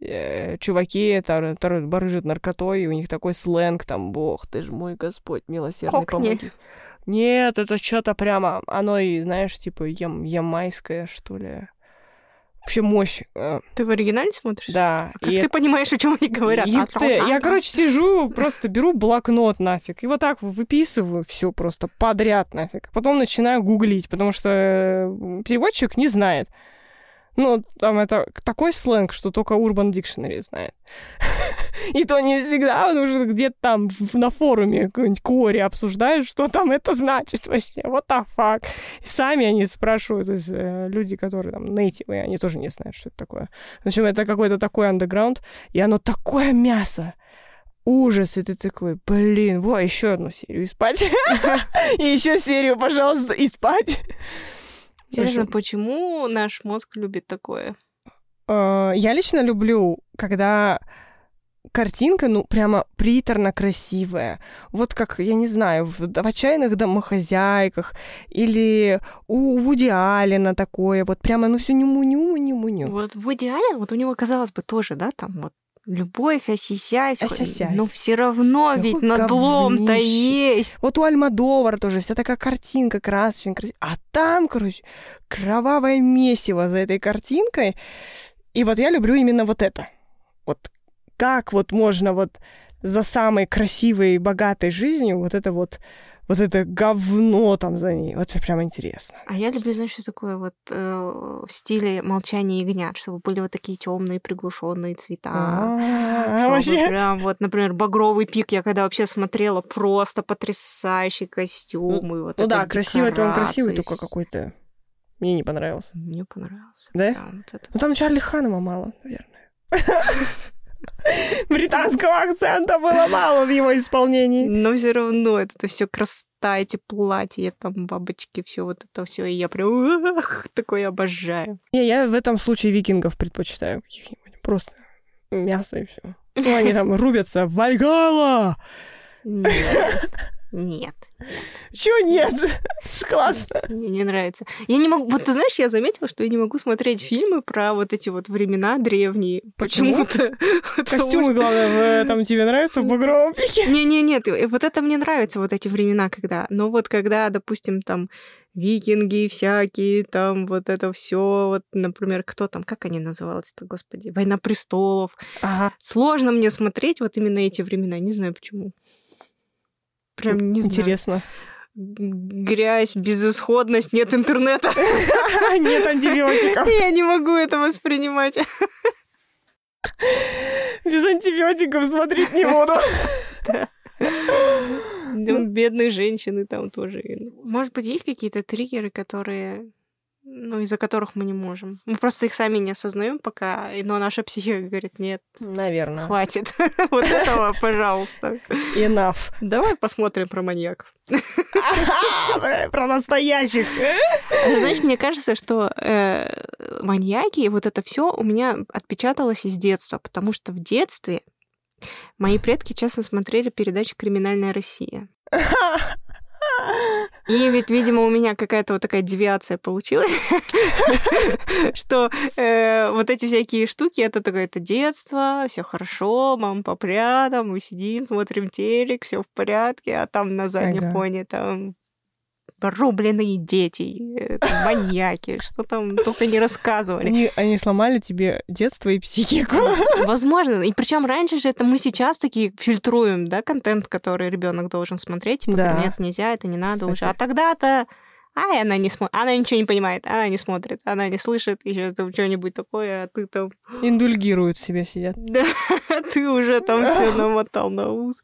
Э, Чуваки тор- барыжат наркотой, и у них такой сленг там, бог ты ж мой Господь, милосердный Кокни. помоги. Нет, это что-то прямо, оно и, знаешь, типа ям, ямайское, что ли. Вообще мощь. э, Ты в оригинале смотришь? Да. Как и ты понимаешь, о чем они говорят? Ёпта, я, короче, сижу, просто беру блокнот нафиг, и вот так выписываю все просто подряд нафиг. Потом начинаю гуглить, потому что э, переводчик не знает. Ну, там это такой сленг, что только Urban Dictionary знает. И то не всегда, потому что где-то там на форуме какой-нибудь Кори обсуждают, что там это значит вообще. Вот the fuck. И сами они спрашивают, то есть э, люди, которые там нейтивы, они тоже не знают, что это такое. В общем, это какой-то такой андеграунд, и оно такое мясо. Ужас, и ты такой, блин, во, еще одну серию и спать. <laughs> И еще серию, пожалуйста, и спать. Интересно, почему наш мозг любит такое? э, Я лично люблю, когда картинка, ну, прямо приторно красивая. Вот как, я не знаю, в, в «Отчаянных домохозяйках» или у Вуди Аллена такое, вот прямо, ну, все нему-нему-нему-нему. Вот в идеале, вот у него, казалось бы, тоже, да, там вот любовь, асисяй, всё, Асисяй. но все равно Какой ведь надлом-то есть. Вот у Альмадовара тоже вся такая картинка красочная, красивая. А там, короче, кровавое месиво за этой картинкой. И вот я люблю именно вот это. Вот как вот можно вот за самой красивой и богатой жизнью вот это вот вот это говно там за ней. Вот мне прям интересно. А я люблю, знаешь, что такое вот э, в стиле молчания ягнят, чтобы были вот такие темные приглушенные цвета. А, Вообще. прям вот, например, багровый пик, я когда вообще смотрела, просто потрясающий костюм. и вот Ну да, красивый-то он красивый, только какой-то мне не понравился. Мне понравился. Да? прям вот это. Ну там Чарли Ханема мало, наверное. <laughs> Британского акцента было мало в его исполнении. Но все равно это все красота, эти платья, там бабочки, все вот это все, и я прям ах, такое обожаю. Не, я в этом случае викингов предпочитаю каких-нибудь. Просто мясо и все. Ну, они там рубятся. Вальгала! Нет, нет, Чего нет? <laughs> Классно. мне не нравится. Я не могу, вот ты знаешь, я заметила, что я не могу смотреть фильмы про вот эти вот времена древние. Почему? Почему-то. <laughs> Костюмы, главное, там тебе нравятся в багровом пике. Не-не, нет, и вот это мне нравится, вот эти времена, когда. Но вот когда, допустим, там викинги всякие, там вот это все, вот, например, кто там, как они назывались-то, господи, Война престолов. Ага. Сложно мне смотреть вот именно эти времена, не знаю почему. Прям не знаю. Интересно. Грязь, безысходность, нет интернета. <laughs> Нет антибиотиков. <laughs> Я не могу это воспринимать. <laughs> Без антибиотиков смотреть не буду. Ну, Бедные женщины там тоже. Может быть, есть какие-то триггеры, которые ну, из-за которых мы не можем. Мы просто их сами не осознаем пока, но наша психика говорит, нет, Наверное. хватит <laughs> вот этого, <laughs> пожалуйста. Enough. Давай посмотрим про маньяков. Про- настоящих. А Знаешь, мне кажется, что э, маньяки и вот это все у меня отпечаталось из детства, потому что в детстве мои предки часто смотрели передачу «Криминальная Россия». <laughs> И ведь, видимо, у меня какая-то вот такая девиация получилась, <laughs> что э, вот эти всякие штуки, это такое, это детство, все хорошо, мама папа рядом, мы сидим, смотрим телек, все в порядке, а там на заднем фоне там рубленые дети, э, там, маньяки, что там только не рассказывали. Они, они сломали тебе детство и психику. Возможно. И причем раньше же это мы сейчас такие фильтруем, да, контент, который ребенок должен смотреть. Типа, Да. нет, нельзя, это не надо Кстати. лучше. А тогда-то Ай, она не смотрит, она ничего не понимает, она не смотрит, она не слышит еще там что-нибудь такое, а ты там, Индульгируют себе сидят. <laughs> да, ты уже там все <laughs> намотал на ус,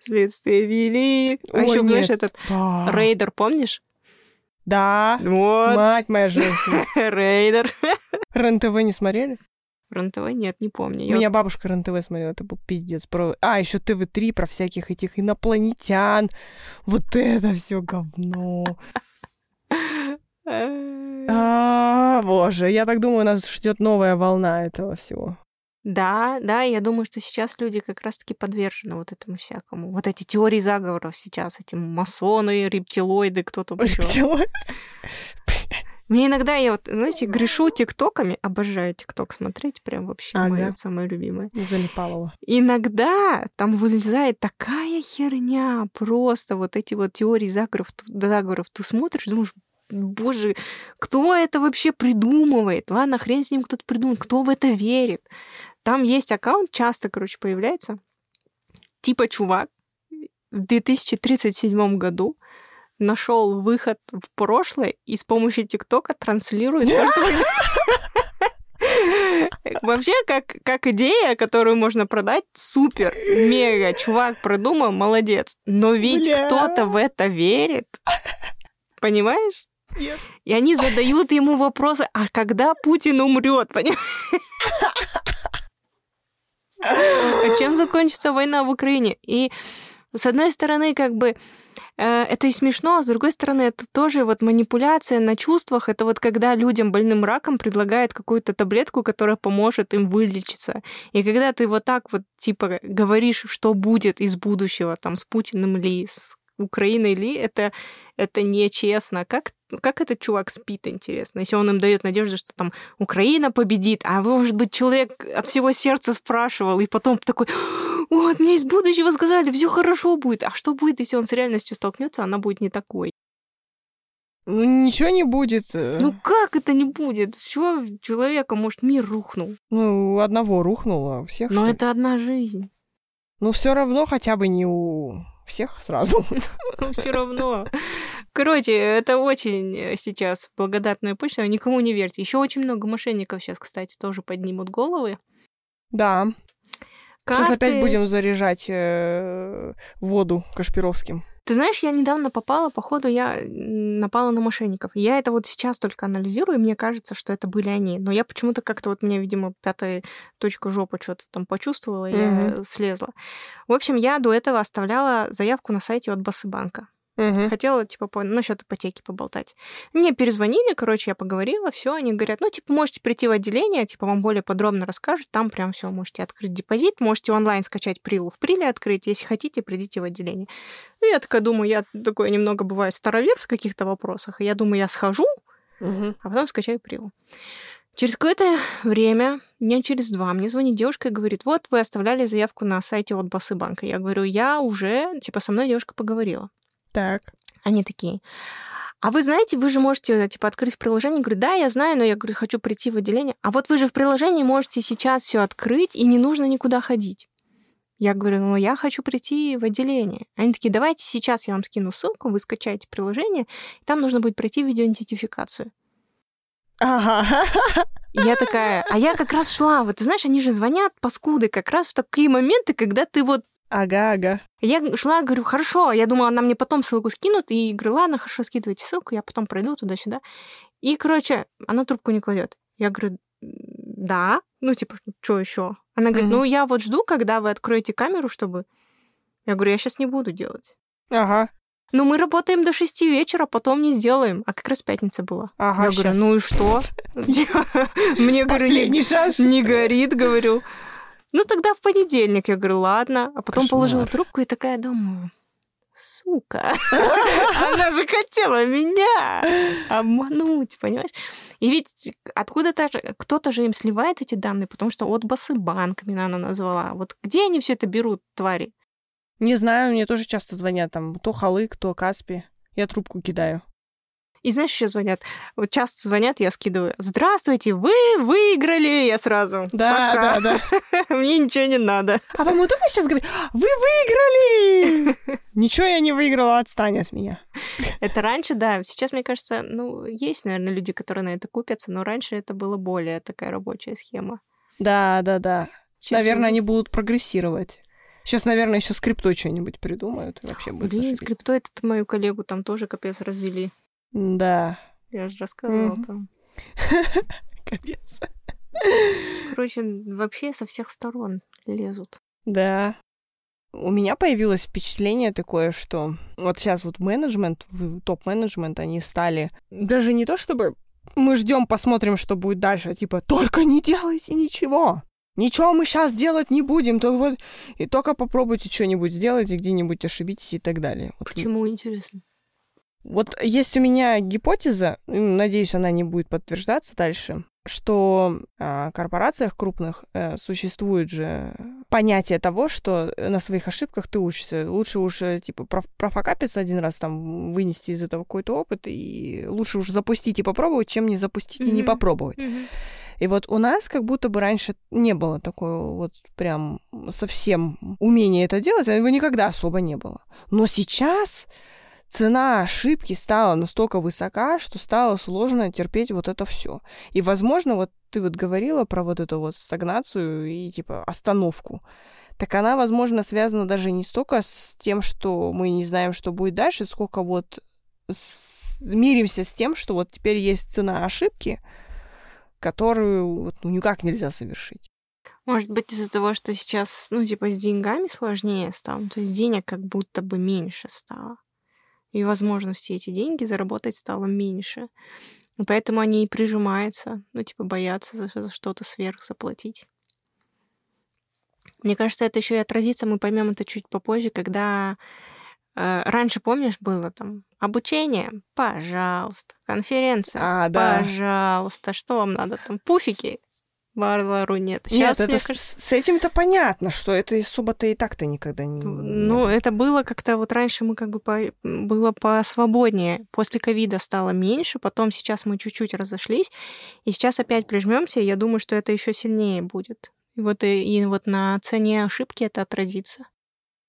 следствие вели. А еще, знаешь, этот. Рейдер, помнишь? Да. Вот, Мать моя женщина. <laughs> Рейдер. РЕН-ТВ не смотрели? РЕН-ТВ нет, не помню. У Я меня бабушка РЕН-ТВ смотрела, это был пиздец. Про... А, еще ТВ-3 про всяких этих инопланетян. Вот это все говно. А, боже, я так думаю, нас ждет новая волна этого всего. Да, да, я думаю, что сейчас люди как раз-таки подвержены вот этому всякому. Вот эти теории заговоров сейчас, эти масоны, рептилоиды, кто там <laughs> еще. Рептилоид. <laughs> Мне иногда, я вот, знаете, грешу тиктоками, обожаю тикток смотреть, прям вообще Ага. мое самое любимое. Не залипалова. Иногда там вылезает такая херня, просто вот эти вот теории заговоров, заговоров. Ты смотришь, думаешь, боже, кто это вообще придумывает? Ладно, хрен с ним кто-то придумал, кто в это верит? Там есть аккаунт, часто, короче, появляется, типа чувак в 2037 году нашел выход в прошлое и с помощью ТикТока транслирует то, что <laughs> Вообще, как, как идея, которую можно продать, супер, мега, чувак продумал, молодец. Но ведь кто-то в это верит. Понимаешь? Нет. И они задают ему вопросы, а когда Путин умрет, понимаешь? А чем закончится война в Украине? И с одной стороны, как бы э, это и смешно, а с другой стороны, это тоже вот манипуляция на чувствах. Это вот когда людям больным раком предлагают какую-то таблетку, которая поможет им вылечиться. И когда ты вот так вот типа говоришь, что будет из будущего, там, с Путиным ли, с Украиной ли, это, это нечестно. Как, как этот чувак спит, интересно, если он им дает надежду, что там Украина победит, а может быть человек от всего сердца спрашивал, и потом такой, вот, мне из будущего сказали, все хорошо будет. А что будет, если он с реальностью столкнется, она будет не такой? Ну, ничего не будет. э. Ну как это не будет? Все, человека, может, мир рухнул. Ну, у одного рухнуло, у всех. Но это одна жизнь. Ну, все равно хотя бы не у всех сразу. <laughs> Все равно. Короче, это очень э, сейчас благодатная почта. Никому не верьте. Еще очень много мошенников сейчас, кстати, тоже поднимут головы. Да. Сейчас опять Карты- будем заряжать э, воду Кашпировским. Ты знаешь, я недавно попала, походу, я напала на мошенников. Я это вот сейчас только анализирую, и мне кажется, что это были они. Но я почему-то как-то вот мне, видимо, пятая точка жопы что-то там почувствовала, и я Мгм. слезла. В общем, я до этого оставляла заявку на сайте от Басыбанка. Мгм. Хотела, типа, по... насчет ипотеки поболтать. Мне перезвонили, короче, я поговорила, все, они говорят, ну, типа, можете прийти в отделение, типа, вам более подробно расскажут, там прям все, можете открыть депозит, можете онлайн скачать прилу в приле открыть, если хотите, придите в отделение. Ну, я такая думаю, я такой немного бываю старовер в каких-то вопросах, и я думаю, я схожу, Мгм. а потом скачаю прилу. Через какое-то время, дня через два, мне звонит девушка и говорит, вот вы оставляли заявку на сайте от Басыбанка. Я говорю, я уже, типа, со мной девушка поговорила. Так. Они такие, а вы знаете, вы же можете, типа, открыть приложение. Говорю, да, я знаю, но я, говорю, хочу прийти в отделение. А вот вы же в приложении можете сейчас все открыть, и не нужно никуда ходить. Я говорю, ну, я хочу прийти в отделение. Они такие, давайте сейчас я вам скину ссылку, вы скачаете приложение, и там нужно будет пройти видеоидентификацию. Ага. И я такая, а я как раз шла, вот ты знаешь, они же звонят, паскуды, как раз в такие моменты, когда ты вот Ага, ага. Я шла, говорю, хорошо. Я думала, она мне потом ссылку скинут. И говорю, ладно, хорошо, скидывайте ссылку, я потом пройду туда-сюда. И, короче, она трубку не кладет. Я говорю, да. Ну, типа, что еще? Она говорит, Мгм. ну, я вот жду, когда вы откроете камеру, чтобы... Я говорю, я сейчас не буду делать. Ага. Ну, мы работаем до шести вечера, потом не сделаем. А как раз пятница была. Ага, я говорю, щас. ну и что? <laughs> Мне, говорю, не- Последний шанс. не горит, говорю. Ну, тогда в понедельник. Я говорю, ладно. А потом Кошмар. положила трубку и такая думаю, сука, <laughs> она же хотела меня обмануть, понимаешь? И ведь откуда-то кто-то же им сливает эти данные, потому что от Басыбанк меня она назвала. Вот где они все это берут, твари? Не знаю, мне тоже часто звонят там то Халык, то Каспи. Я трубку кидаю. И знаешь, еще звонят. Вот часто звонят, я скидываю. Здравствуйте, вы выиграли! Я сразу. Да, Пока. да, да. <laughs> Мне ничего не надо. А вам удобно сейчас говорить? Вы выиграли! <laughs> Ничего я не выиграла, отстань от меня. Это раньше, да. Сейчас, мне кажется, ну, есть, наверное, люди, которые на это купятся, но раньше это было более такая рабочая схема. Да, да, да. Сейчас Наверное, они будут прогрессировать. Сейчас, наверное, еще скриптой что-нибудь придумают. Вообще будет Блин, скрипто этот мою коллегу там тоже капец развели. Да. Я же рассказывала Мгм. там. <laughs> Капец. Короче, вообще со всех сторон лезут. Да. У меня появилось впечатление такое, что вот сейчас вот менеджмент, топ-менеджмент, они стали даже не то, чтобы мы ждем, посмотрим, что будет дальше, а типа только не делайте ничего. Ничего мы сейчас делать не будем, то вот и только попробуйте что-нибудь сделать и где-нибудь ошибитесь и так далее. Вот Почему, интересно? Вот есть у меня гипотеза, надеюсь, она не будет подтверждаться дальше, что а, в корпорациях крупных э, существует же понятие того, что на своих ошибках ты учишься. Лучше уж э, типа проф- профокапиться один раз, там вынести из этого какой-то опыт, и лучше уж запустить и попробовать, чем не запустить и не попробовать. И вот у нас как будто бы раньше не было такого вот прям совсем умения это делать, а его никогда особо не было. Но сейчас цена ошибки стала настолько высока, что стало сложно терпеть вот это все. И, возможно, вот ты вот говорила про вот эту вот стагнацию и типа остановку. Так она, возможно, связана даже не столько с тем, что мы не знаем, что будет дальше, сколько вот с- миримся с тем, что вот теперь есть цена ошибки, которую вот, ну, никак нельзя совершить. Может быть, из-за того, что сейчас, ну, типа, с деньгами сложнее стало, то есть денег как будто бы меньше стало. И возможности эти деньги заработать стало меньше. И поэтому они и прижимаются, ну, типа, боятся за, за что-то сверх заплатить. Мне кажется, это еще и отразится, мы поймем это чуть попозже, когда э, раньше, помнишь, было там обучение, пожалуйста, конференция, А, да. пожалуйста, что вам надо там, пуфики, базару нет. Нет, Сейчас, это мне с, кажется, с этим-то понятно, что это особо-то и так-то никогда не... ну, это было как-то вот раньше мы как бы по, было посвободнее. После ковида стало меньше, потом сейчас мы чуть-чуть разошлись, и сейчас опять прижмемся, и я думаю, что это еще сильнее будет. И вот, и, и вот на цене ошибки это отразится.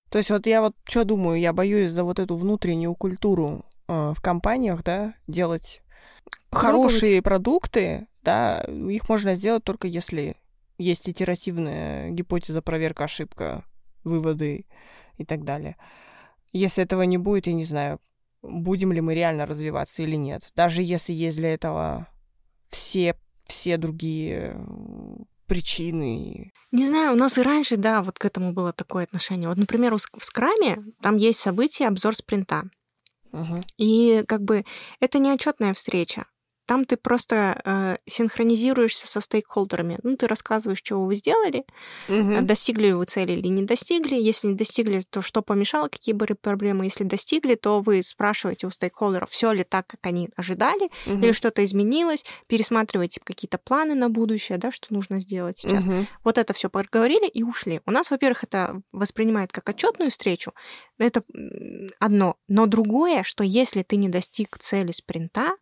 То есть вот я вот что думаю, я боюсь за вот эту внутреннюю культуру э, в компаниях, да, делать хорошие продукты, да, их можно сделать только если есть итеративная гипотеза, проверка, ошибка, выводы и так далее. Если этого не будет, я не знаю, будем ли мы реально развиваться или нет. Даже если есть для этого все, все другие причины. Не знаю, у нас и раньше, да, вот к этому было такое отношение. Вот, например, в скраме там есть событие, обзор спринта. Мгм. И как бы это не отчетная встреча. Там ты просто э, синхронизируешься со стейкхолдерами. Ну, ты рассказываешь, что вы сделали, а достигли вы цели или не достигли. Если не достигли, то что помешало, какие были проблемы. Если достигли, то вы спрашиваете у стейкхолдеров, все ли так, как они ожидали, Мгм. или что-то изменилось, пересматриваете какие-то планы на будущее, да, что нужно сделать сейчас. Мгм. Вот это все поговорили и ушли. У нас, во-первых, это воспринимает как отчетную встречу. Это одно. Но другое, что если ты не достиг цели спринта,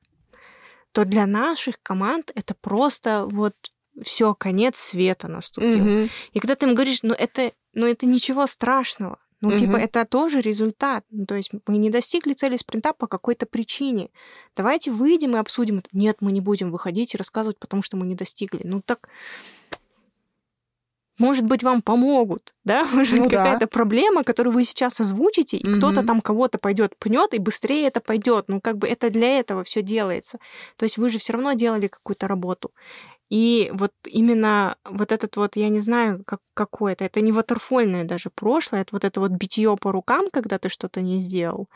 то для наших команд это просто вот все, конец света наступил. Мгм. И когда ты им говоришь, ну это, ну это ничего страшного. Ну, типа, Мгм. это тоже результат. Ну, то есть мы не достигли цели спринта по какой-то причине. Давайте выйдем и обсудим это. Нет, мы не будем выходить и рассказывать, потому что мы не достигли. Ну так, может быть, вам помогут, да? <laughs> Может Ну быть, да. какая-то проблема, которую вы сейчас озвучите, и кто-то Мгм. там кого-то пойдет пнет, и быстрее это пойдет. Ну, как бы это для этого все делается. То есть вы же все равно делали какую-то работу. И вот именно вот этот вот, я не знаю, как, какое это, это не ватерфольное даже прошлое, это вот это вот битье по рукам, когда ты что-то не сделал.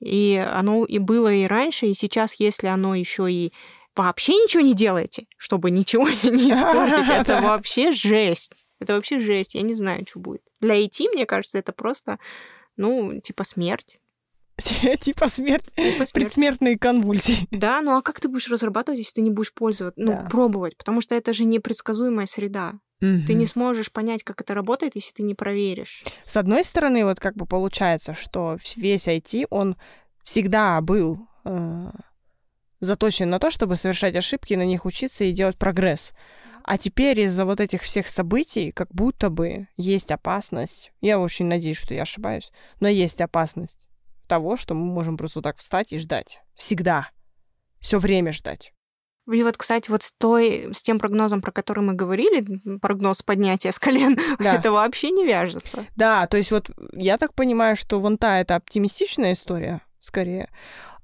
И оно и было и раньше, и сейчас, если оно еще и вообще ничего не делаете, чтобы ничего <laughs> не испортить, <laughs> это вообще жесть. Это вообще жесть. Я не знаю, что будет. Для IT, мне кажется, это просто, ну, типа смерть. <laughs> Типа смерть. Типа смерть. Предсмертные конвульсии. <laughs> Да, ну а как ты будешь разрабатывать, если ты не будешь пользоваться, ну, пробовать? Потому что это же непредсказуемая среда. Ты не сможешь понять, как это работает, если ты не проверишь. С одной стороны, вот как бы получается, что весь IT, он всегда был э, заточен на то, чтобы совершать ошибки, на них учиться и делать прогресс. А теперь из-за вот этих всех событий как будто бы есть опасность. Я очень надеюсь, что я ошибаюсь, но есть опасность того, что мы можем просто так встать и ждать. Всегда. Все время ждать. И вот, кстати, вот с, той, с тем прогнозом, про который мы говорили, прогноз поднятия с колен, <laughs> да. это вообще не вяжется. Да, то есть вот я так понимаю, что вон та это оптимистичная история, скорее.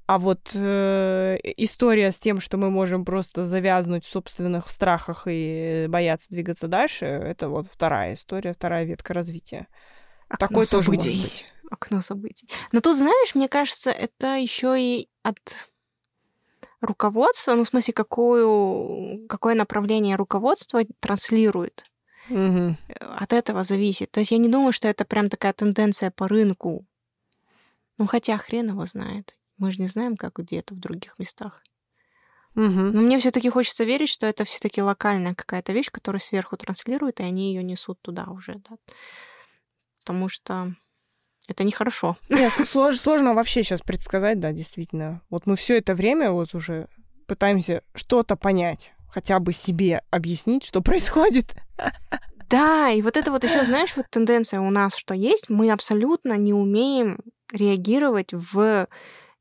А вот э, история с тем, что мы можем просто завязнуть в собственных страхах и бояться двигаться дальше, это вот вторая история, вторая ветка развития. Окно Такой событий. тоже может быть. Окно событий. Но тут, знаешь, мне кажется, это еще и от руководство, ну, в смысле, какую, какое направление руководство транслирует. Угу. От этого зависит. То есть я не думаю, что это прям такая тенденция по рынку. Ну, хотя хрен его знает. Мы же не знаем, как где-то в других местах. Угу. Но мне все-таки хочется верить, что это все-таки локальная какая-то вещь, которую сверху транслируют, и они ее несут туда уже, да. Потому что это нехорошо. Нет, сложно, сложно вообще сейчас предсказать, да, действительно. Вот мы все это время вот уже пытаемся что-то понять, хотя бы себе объяснить, что происходит. Да, и вот это вот еще, знаешь, вот тенденция у нас, что есть, мы абсолютно не умеем реагировать в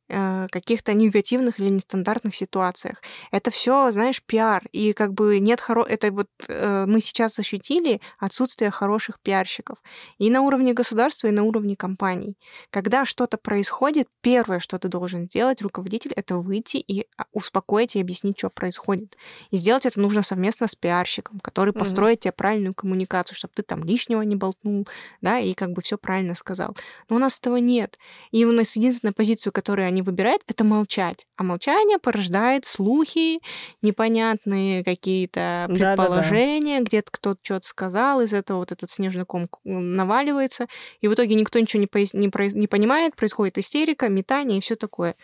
каких-то негативных или нестандартных ситуациях. Это все, знаешь, пиар. И как бы нет хоро... Это вот э, мы сейчас ощутили отсутствие хороших пиарщиков. И на уровне государства, и на уровне компаний. Когда что-то происходит, первое, что ты должен сделать, руководитель, это выйти и а, успокоить и объяснить, что происходит. И сделать это нужно совместно с пиарщиком, который mm-hmm. построит тебе правильную коммуникацию, чтобы ты там лишнего не болтнул, да, и как бы все правильно сказал. Но у нас этого нет. И у нас единственная позиция, которую они выбирают, это молчать. А молчание порождает слухи, непонятные какие-то предположения, Да-да-да. где-то кто-то что-то сказал, из этого вот этот снежный ком наваливается, и в итоге никто ничего не, пояс... не, про... не понимает, происходит истерика, метание и все такое.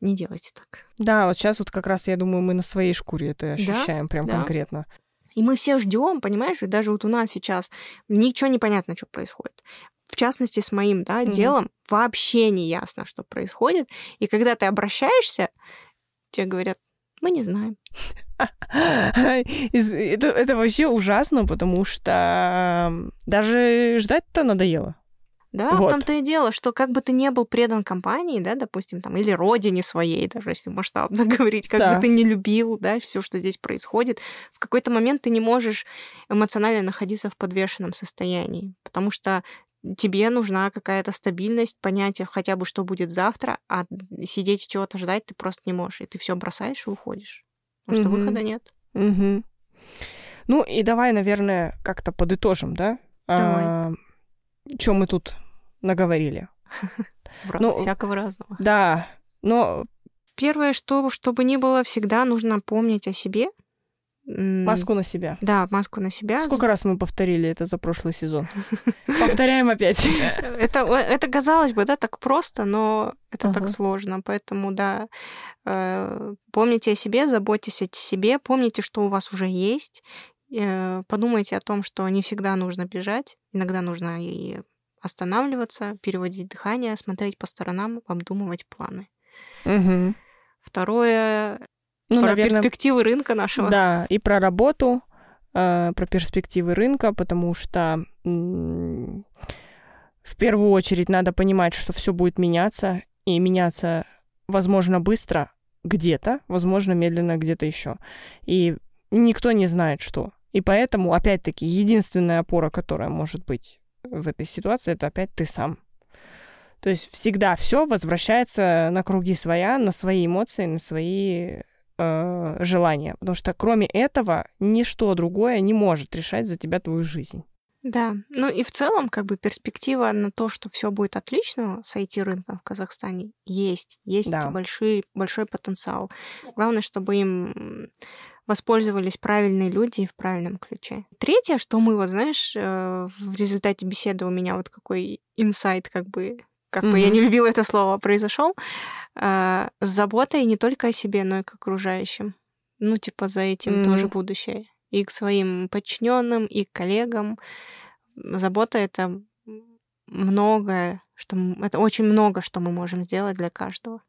Не делайте так. Да, вот сейчас вот как раз, я думаю, мы на своей шкуре это ощущаем да, прям да. конкретно. И мы все ждем, понимаешь, даже вот у нас сейчас ничего не понятно, что происходит частности, с моим да, mm-hmm. делом, вообще не ясно, что происходит. И когда ты обращаешься, тебе говорят, мы не знаем. это, это вообще ужасно, потому что даже ждать-то надоело. Да, вот. в том-то и дело, что как бы ты не был предан компании, да, допустим, там, или родине своей, даже если масштабно <laughs> говорить, как да. бы ты не любил, да, все, что здесь происходит, в какой-то момент ты не можешь эмоционально находиться в подвешенном состоянии, потому что тебе нужна какая-то стабильность, понятие хотя бы, что будет завтра, а сидеть и чего-то ждать ты просто не можешь. И ты все бросаешь и уходишь. Потому что выхода нет. Угу. Ну и давай, наверное, как-то подытожим, да? Давай. А, Чем мы тут наговорили? <laughs> ну, всякого разного. Да, но... Первое, что, чтобы не было, всегда нужно помнить о себе, Маску на себя. Да, маску на себя. Сколько раз мы повторили это за прошлый сезон? <laughs> Повторяем опять. Это, это казалось бы, да, так просто, но это так сложно. Поэтому, да, э, помните о себе, заботьтесь о себе, помните, что у вас уже есть. Э, подумайте о том, что не всегда нужно бежать. Иногда нужно и останавливаться, переводить дыхание, смотреть по сторонам, обдумывать планы. Угу. Второе ну, про наверное, перспективы рынка нашего. Да, и про работу, э, про перспективы рынка, потому что в первую очередь надо понимать, что все будет меняться, и меняться, возможно, быстро где-то, возможно, медленно где-то еще. И никто не знает, что. И поэтому, опять-таки, единственная опора, которая может быть в этой ситуации, это опять ты сам. То есть всегда все возвращается на круги своя, на свои эмоции, на свои э, желания, потому что кроме этого ничто другое не может решать за тебя твою жизнь. Да, ну и в целом, как бы перспектива на то, что все будет отлично с IT-рынком в Казахстане, есть. Есть да. большой, большой потенциал. Главное, чтобы им воспользовались правильные люди и в правильном ключе. Третье, что мы, вот знаешь, э, в результате беседы у меня вот какой инсайт как бы как mm-hmm. бы я не любила это слово, произошел, э, с заботой не только о себе, но и к окружающим. Ну, типа, за этим mm-hmm. тоже будущее. И к своим подчиненным, и к коллегам. Забота это многое, что это очень много, что мы можем сделать для каждого.